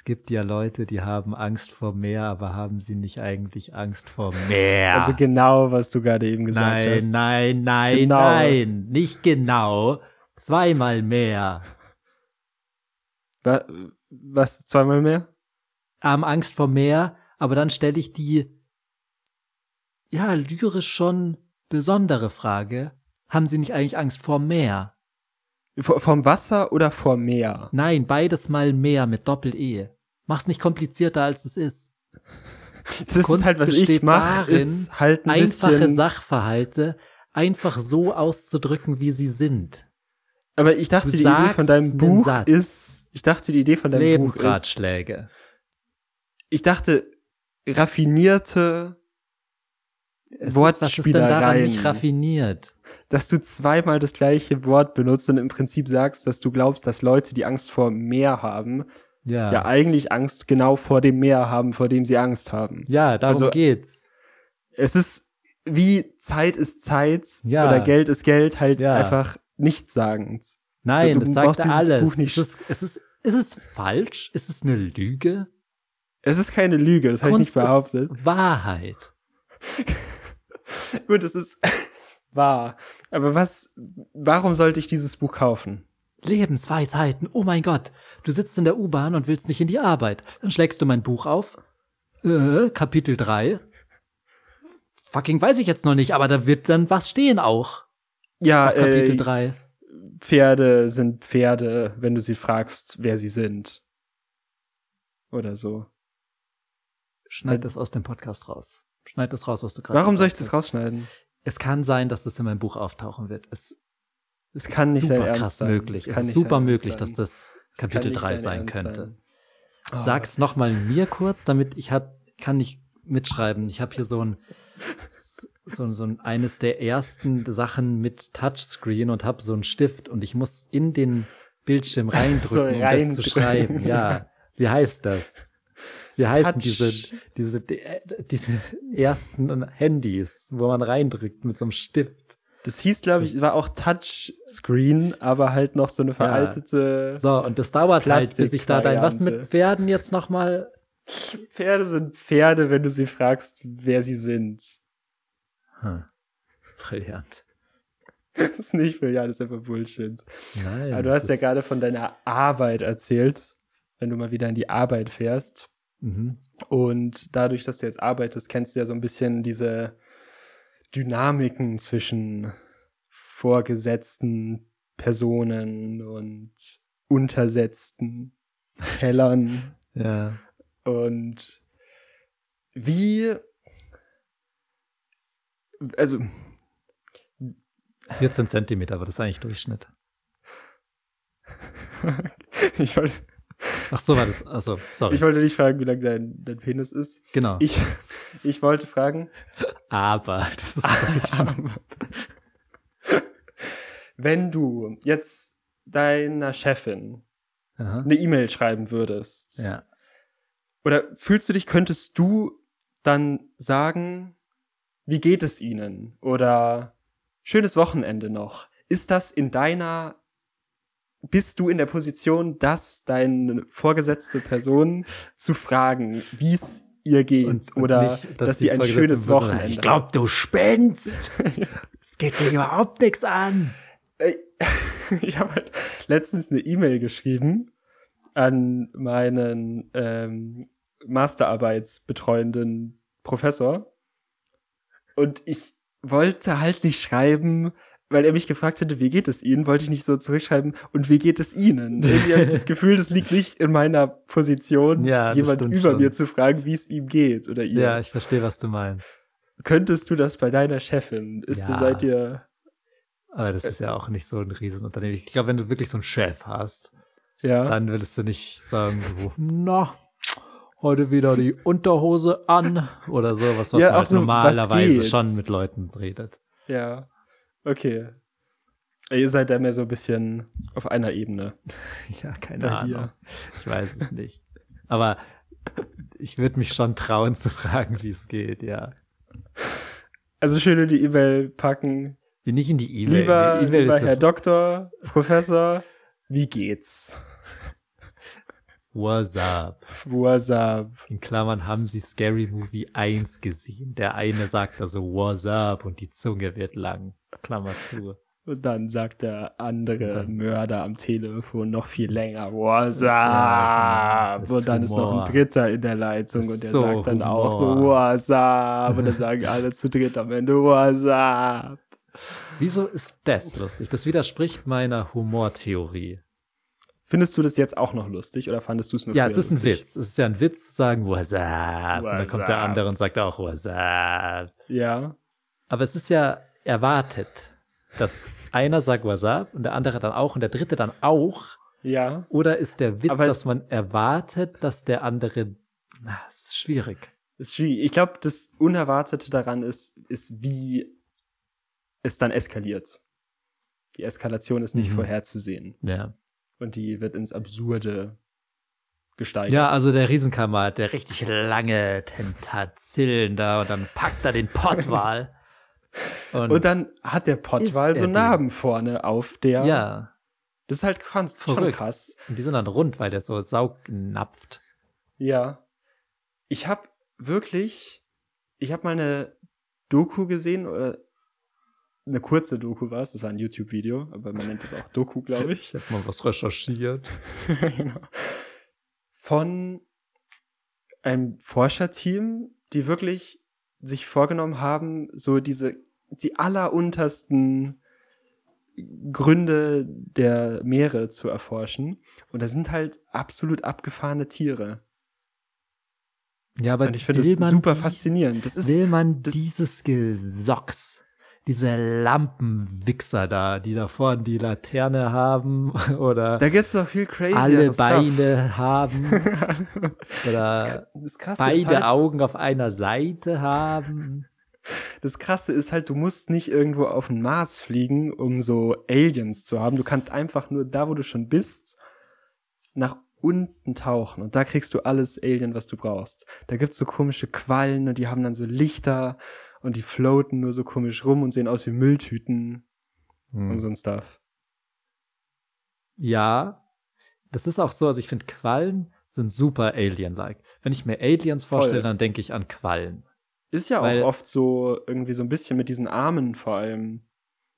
Es gibt ja Leute, die haben Angst vor Meer, aber haben sie nicht eigentlich Angst vor Meer? Also genau, was du gerade eben gesagt nein, hast. nein, nein, Genau. nein, nicht genau. Zweimal mehr. Wa- Was, zweimal mehr? Haben Angst vor Meer, aber dann stelle ich die, ja, lyrisch schon besondere Frage. Haben sie nicht eigentlich Angst vor Meer? Vom Wasser oder vor Meer? Nein, beides mal mehr mit Doppel-E. Mach's nicht komplizierter, als es ist. Das ist Kunst halt, was ich mache, ist halt ein Einfache bisschen... Sachverhalte einfach so auszudrücken, wie sie sind. Aber ich dachte, Du die Idee von deinem Buch Satz. ist... Ich dachte, die Idee von deinem Buch ist... Lebensratschläge. Ich dachte, raffinierte Es ist, was ist denn daran nicht Wortspielereien. raffiniert? Dass du zweimal das gleiche Wort benutzt und im Prinzip sagst, dass du glaubst, dass Leute, die Angst vor Meer haben, Ja. ja eigentlich Angst genau vor dem Meer haben, vor dem sie Angst haben. Ja, darum Also- geht's. Es ist wie Zeit ist Zeit Ja. oder Geld ist Geld, halt Ja. einfach nichtssagend. Nein, du das brauchst sagt dieses alles. Buch nicht- Es ist, es ist, ist es falsch? Ist es eine Lüge? Es ist keine Lüge, das habe ich nicht behauptet. ist Wahrheit. Gut, es ist wahr. Aber was, warum sollte ich dieses Buch kaufen? Lebensweisheiten, oh mein Gott. Du sitzt in der U-Bahn und willst nicht in die Arbeit. Dann schlägst du mein Buch auf. Äh, Kapitel 3. Fucking weiß ich jetzt noch nicht, aber da wird dann was stehen auch. Ja, Auf Kapitel äh, 3. Pferde sind Pferde, wenn du sie fragst, wer sie sind. Oder so. Schneid das aus dem Podcast raus. Schneid das raus, was du gerade Warum soll ich das hast. rausschneiden? Es kann sein, dass das in meinem Buch auftauchen wird. Es Es kann nicht super krass sein. möglich. Es Es ist super möglich, sein. dass das Kapitel nicht 3 dein sein könnte. sein. Ah. Sag's nochmal mir kurz, damit ich hab, kann nicht mitschreiben. Ich habe hier so ein, so, so ein eines der ersten Sachen mit Touchscreen und habe so einen Stift und ich muss in den Bildschirm reindrücken, So um das zu reindrücken. schreiben. Ja, wie heißt das? Wie heißen Touch. diese, diese, äh, diese ersten Handys, wo man reindrückt mit so einem Stift? Das hieß, glaube ich, war auch Touchscreen, aber halt noch so eine veraltete. So, und das dauert halt, bis ich da dein, was mit Pferden jetzt nochmal? Pferde sind Pferde, wenn du sie fragst, wer sie sind. Hm. Brillant. Das ist nicht ja, das ist einfach Bullshit. Nein. Aber du hast ja gerade von deiner Arbeit erzählt, wenn du mal wieder in die Arbeit fährst. Mhm. Und dadurch, dass du jetzt arbeitest, kennst du ja so ein bisschen diese Dynamiken zwischen vorgesetzten Personen und untersetzten Tellern. Ja. Und wie, also 14 Zentimeter, aber das ist eigentlich Durchschnitt. ich wollte, Ach so, war das. Achso, sorry. ich wollte nicht fragen, wie lang dein, dein Penis ist. genau. Ich, ich wollte fragen, aber das ist wenn du jetzt deiner Chefin Aha. eine E-Mail schreiben würdest, Ja. oder fühlst du dich, könntest du dann sagen, wie geht es ihnen? Oder schönes Wochenende noch. Ist das in deiner, bist du in der Position, dass deine vorgesetzte Person zu fragen, wie es ihr geht? Und- und oder nicht, dass, die sie ein schönes Wochenende Ich glaub, du spinnst. Es geht mir überhaupt nichts an. Ey, ich habe halt letztens eine E-Mail geschrieben an meinen ähm, Masterarbeitsbetreuenden Professor und ich wollte halt nicht schreiben, weil er mich gefragt hätte, wie geht es Ihnen, wollte ich nicht so zurückschreiben und wie geht es Ihnen? Irgendwie habe ich das Gefühl, das liegt nicht in meiner Position, Ja, jemand über schon. mir zu fragen, wie es ihm geht oder ihr. Ja, ich verstehe, was du meinst. Könntest du das bei deiner Chefin? Ist Ja. seid ihr Aber das ist ja auch nicht so ein Riesenunternehmen. Ich glaube, wenn du wirklich so einen Chef hast, ja? dann würdest du nicht sagen, so, na, heute wieder die Unterhose an oder so, was, was Ja, man halt so, normalerweise schon mit Leuten redet. Ja. Okay. Ihr seid da mehr so ein bisschen auf einer Ebene. Ja, keine Bei Ahnung. dir. Ich weiß es nicht. Aber ich würde mich schon trauen zu fragen, wie es geht, ja. Also schön in die E-Mail packen. Nicht in die E-Mail. Lieber, E-Mail lieber Herr Doktor, Professor, wie geht's? What's up? What's up? In Klammern haben sie Scary Movie 1 gesehen. Der eine sagt also What's up und die Zunge wird lang. Klammer zu. Und dann sagt der andere Mörder am Telefon noch viel länger, What's Ja, up? genau. und dann ist noch Humor. ein Dritter in der Leitung und der So sagt dann auch so, Humor. What's up? Und dann sagen alle zu dritt am Ende, What's up? Wieso ist das lustig? Das widerspricht meiner Humortheorie. Findest du das jetzt auch noch lustig oder fandest du es nur Ja, es ist ein lustig? Witz. Es ist ja ein Witz zu sagen, what's up? und dann What's kommt der up? andere und sagt auch, what's up? Ja. Aber es ist ja erwartet, dass einer sagt, up? und der andere dann auch und der dritte dann auch. Ja. Oder ist der Witz, dass man erwartet, dass der andere. Na, es ist schwierig. Ist schwierig. Ich glaube, das Unerwartete daran ist, ist, wie es dann eskaliert. Die Eskalation ist nicht Mhm. vorherzusehen. Ja. Und die wird ins Absurde gesteigert. Ja, also der Riesenkammer hat der richtig lange Tentazillen da und dann packt er den Pottwal. Und, Und dann hat der Pottwal so Narben vorne auf der. ja, Das ist halt kon- schon krass. Und die sind dann rund, weil der so saugnapft. Ja. Ich habe wirklich, ich habe mal eine Doku gesehen oder eine kurze Doku war es, das war ein YouTube-Video, aber man nennt es auch Doku, glaube ich. Ich habe mal was recherchiert. genau. Von einem Forscherteam, die wirklich sich vorgenommen haben, so diese, die alleruntersten Gründe der Meere zu erforschen. Und da sind halt absolut abgefahrene Tiere. Ja, aber Und ich finde das super die- faszinierend. Das ist, will man dieses Gesocks, diese Lampenwichser da, die da vorne die Laterne haben oder da gibt's noch viel crazy. alle Beine haben oder Das Krasse beide halt, Augen auf einer Seite haben. Das Krasse ist halt, du musst nicht irgendwo auf den Mars fliegen, um so Aliens zu haben. Du kannst einfach nur da, wo du schon bist, nach unten tauchen und da kriegst du alles Alien, was du brauchst. Da gibt's so komische Quallen und die haben dann so Lichter und die floaten nur so komisch rum und sehen aus wie Mülltüten und so ein Stuff. Ja, das ist auch so, also ich finde Quallen sind super Alien-like. Wenn ich mir Aliens vorstelle, dann denke ich an Quallen. Ist ja Weil- auch oft so irgendwie so ein bisschen mit diesen Armen vor allem,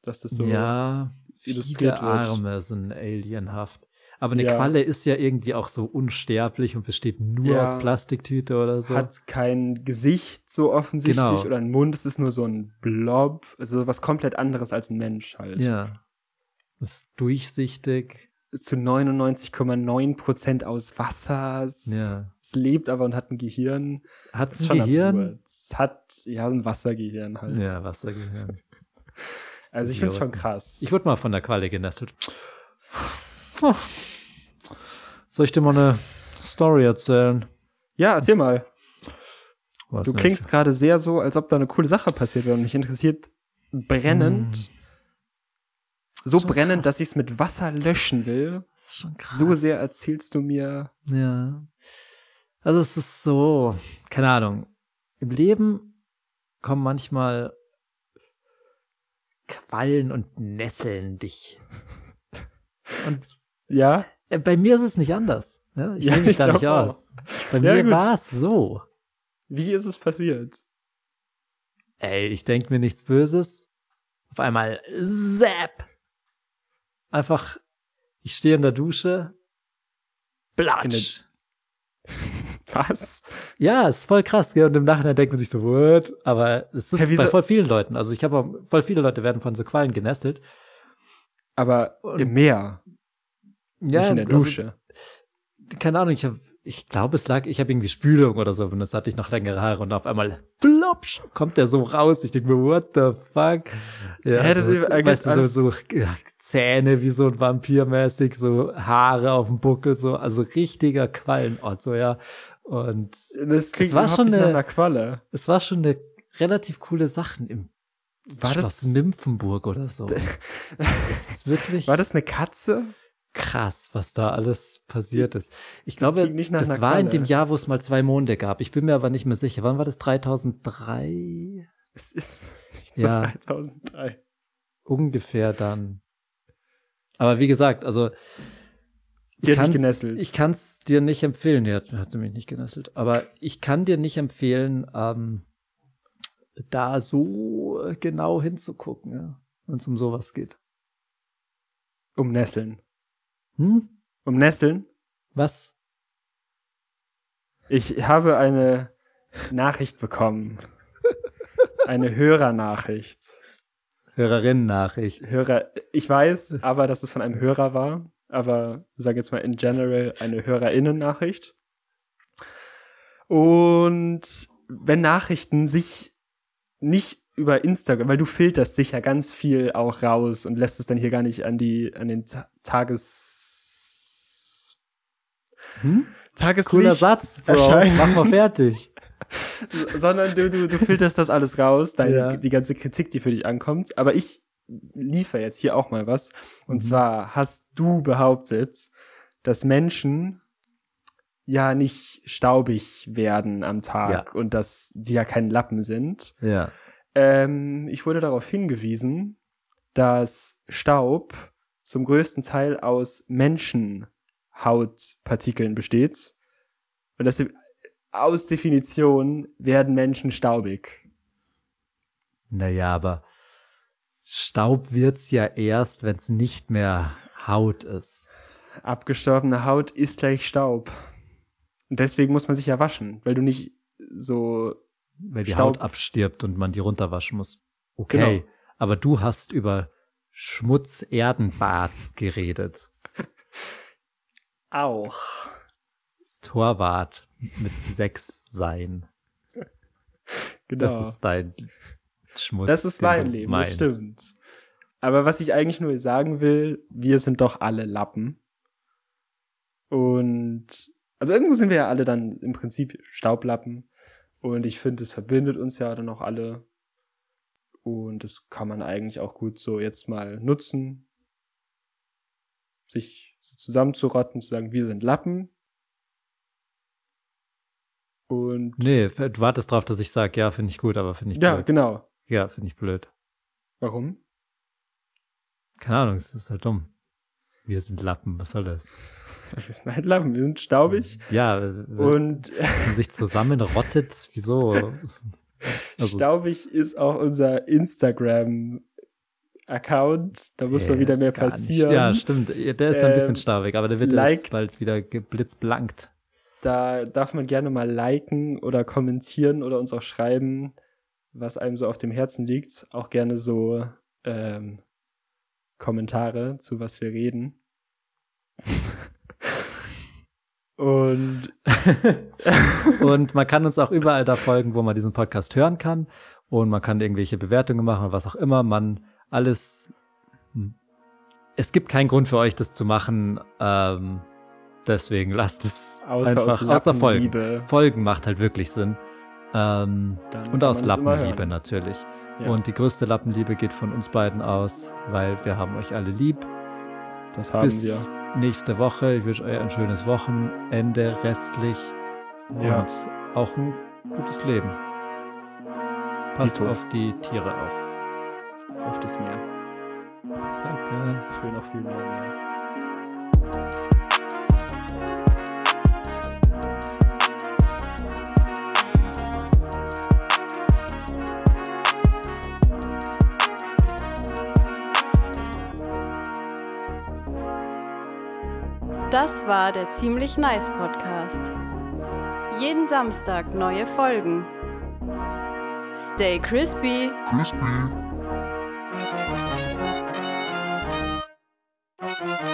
dass das so ja, illustriert viele wird. Arme sind alienhaft. Aber eine Ja. Qualle ist ja irgendwie auch so unsterblich und besteht nur Ja. aus Plastiktüte oder so. hat kein Gesicht so offensichtlich Genau. oder ein Mund, es ist nur so ein Blob, also was komplett anderes als ein Mensch halt. ja. Ist durchsichtig. Ist zu 99,9 Prozent aus Wasser. Es, Ja. es lebt aber und hat ein Gehirn. Hat es ein schon Gehirn? absurd. Es hat ja ein Wassergehirn halt. Ja, Wassergehirn. Also ich finde es schon krass. Ich wurde mal von der Qualle genestelt. Oh. Soll ich dir mal eine Story erzählen? ja, erzähl mal. Weiß Du nicht. klingst gerade sehr so, als ob da eine coole Sache passiert wäre und mich interessiert brennend. So Schon brennend, krass. dass ich es mit Wasser löschen will. Das ist schon krass. So sehr erzählst du mir. Ja. Also es ist so, keine Ahnung. Im Leben kommen manchmal Quallen und nesseln dich. Und Ja, bei mir ist es nicht anders. Ja, ich Ja, nehme mich ich da nicht aus. Bei Ja, mir war es so. wie ist es passiert? Ey, ich denk mir nichts Böses. Auf einmal zap. Einfach, ich stehe in der Dusche. Platsch. Was? Ja, ist voll krass, gell? Und im Nachhinein denkt man sich so, what? Aber es ist Ja, bei voll vielen Leuten. Also ich habe voll viele Leute werden von so Quallen genesselt. Aber Und- im Meer, Ja, nicht in der also, Dusche. keine Ahnung, ich habe, ich glaube, es lag, ich habe irgendwie Spülung oder so und das hatte ich noch längere Haare und auf einmal flopsch, kommt der so raus. Ich denke mir, what the fuck? Ja, Hä, das so, weißt du, so, so ja, Zähne wie so ein Vampir mäßig, so Haare auf dem Buckel, so, also richtiger Quallenort, so, ja. Und das klingt war überhaupt schon eine- einer Qualle. es war schon eine relativ coole Sachen im War Schloss das- Nymphenburg oder so. Es ist wirklich War das eine Katze? Krass, was da alles passiert ist. Ich glaube, das einer war in Qualle. dem Jahr, wo es mal zwei Monde gab. Ich bin mir aber nicht mehr sicher. Wann war das? 3003? Es ist nicht so Ja. 3003. Ungefähr dann. Aber wie gesagt, also. Ich kann es dir nicht empfehlen. Hat, hat mich nicht genesselt. Aber ich kann dir nicht empfehlen, ähm, da so genau hinzugucken, ja, wenn es um sowas geht. Um Nesseln. Hm? Um Nesseln? Was? Ich habe eine Nachricht bekommen. Eine Hörernachricht. Hörerinnen-Nachricht. Hörer, ich weiß aber, dass es von einem Hörer war, aber sage jetzt mal in general eine Hörerinnen-Nachricht. Und wenn Nachrichten sich nicht über Instagram, weil du filterst sicher ganz viel auch raus und lässt es dann hier gar nicht an die, an den Ta Tages, Hm? Tageslicht Cooler Satz, Bro. erscheinen. Mach mal fertig. sondern du, du, du filterst das alles raus, deine, Ja. die ganze Kritik, die für dich ankommt. Aber ich liefere jetzt hier auch mal was. Und Mhm. zwar hast du behauptet, dass Menschen ja nicht staubig werden am Tag und dass die ja kein Lappen sind. Ja. Ähm, ich wurde darauf hingewiesen, dass Staub zum größten Teil aus Menschenhautpartikeln besteht. Und das aus Definition werden Menschen staubig. Naja, aber Staub wird's ja erst, wenn es nicht mehr Haut ist. Abgestorbene Haut ist gleich Staub. Und deswegen muss man sich ja waschen, weil du nicht so. Weil die Staub- Haut abstirbt und man die runterwaschen muss. Okay, Genau. aber du hast über Schmutz-Erdenbads geredet. Auch. Torwart mit sechs sein. Genau. Das ist dein Schmutz. Das ist mein Leben, meinst. das stimmt. Aber was ich eigentlich nur sagen will, wir sind doch alle Lappen. Und also irgendwo sind wir ja alle dann im Prinzip Staublappen. Und ich finde, es verbindet uns ja dann auch alle. Und das kann man eigentlich auch gut so jetzt mal nutzen. Sich so zusammenzurotten, zu sagen, wir sind Lappen. Und Nee, du wartest drauf, dass ich sage, ja, finde ich gut, aber finde ich ja, blöd. genau. Ja, finde ich blöd. Warum? Keine Ahnung, es ist halt dumm. Wir sind Lappen, was soll das? Wir sind halt Lappen, wir sind staubig. Ja, wenn Und sich zusammenrottet, wieso? Also, staubig ist auch unser Instagram-Account. Da muss mal wieder mehr gar nicht- passieren. Ja, stimmt. Der ist ein bisschen Ähm, staubig, aber der wird liked- jetzt bald wieder geblitzblankt. Da darf man gerne mal liken oder kommentieren oder uns auch schreiben, was einem so auf dem Herzen liegt. Auch gerne so ähm, Kommentare zu was wir reden. Und Und man kann uns auch überall da folgen, wo man diesen Podcast hören kann. Und man kann irgendwelche Bewertungen machen, was auch immer. Man alles. hm. Es gibt keinen Grund für euch, das zu machen. Ähm, deswegen lasst es außer einfach aus außer Folgen. Folgen macht halt wirklich Sinn. Ähm, und aus Lappenliebe natürlich. Ja. Und die größte Lappenliebe geht von uns beiden aus, weil wir haben euch alle lieb. Das haben Bis wir. nächste Woche. Ich wünsche euch ein schönes Wochenende restlich Ja. und auch ein gutes Leben. Passt Dito. auf die Tiere auf. Auf das Meer. Danke. Ich will noch viel mehr. mehr. Das war der Ziemlich Nice Podcast. Jeden Samstag neue Folgen. Stay crispy. Crispy. Thank you.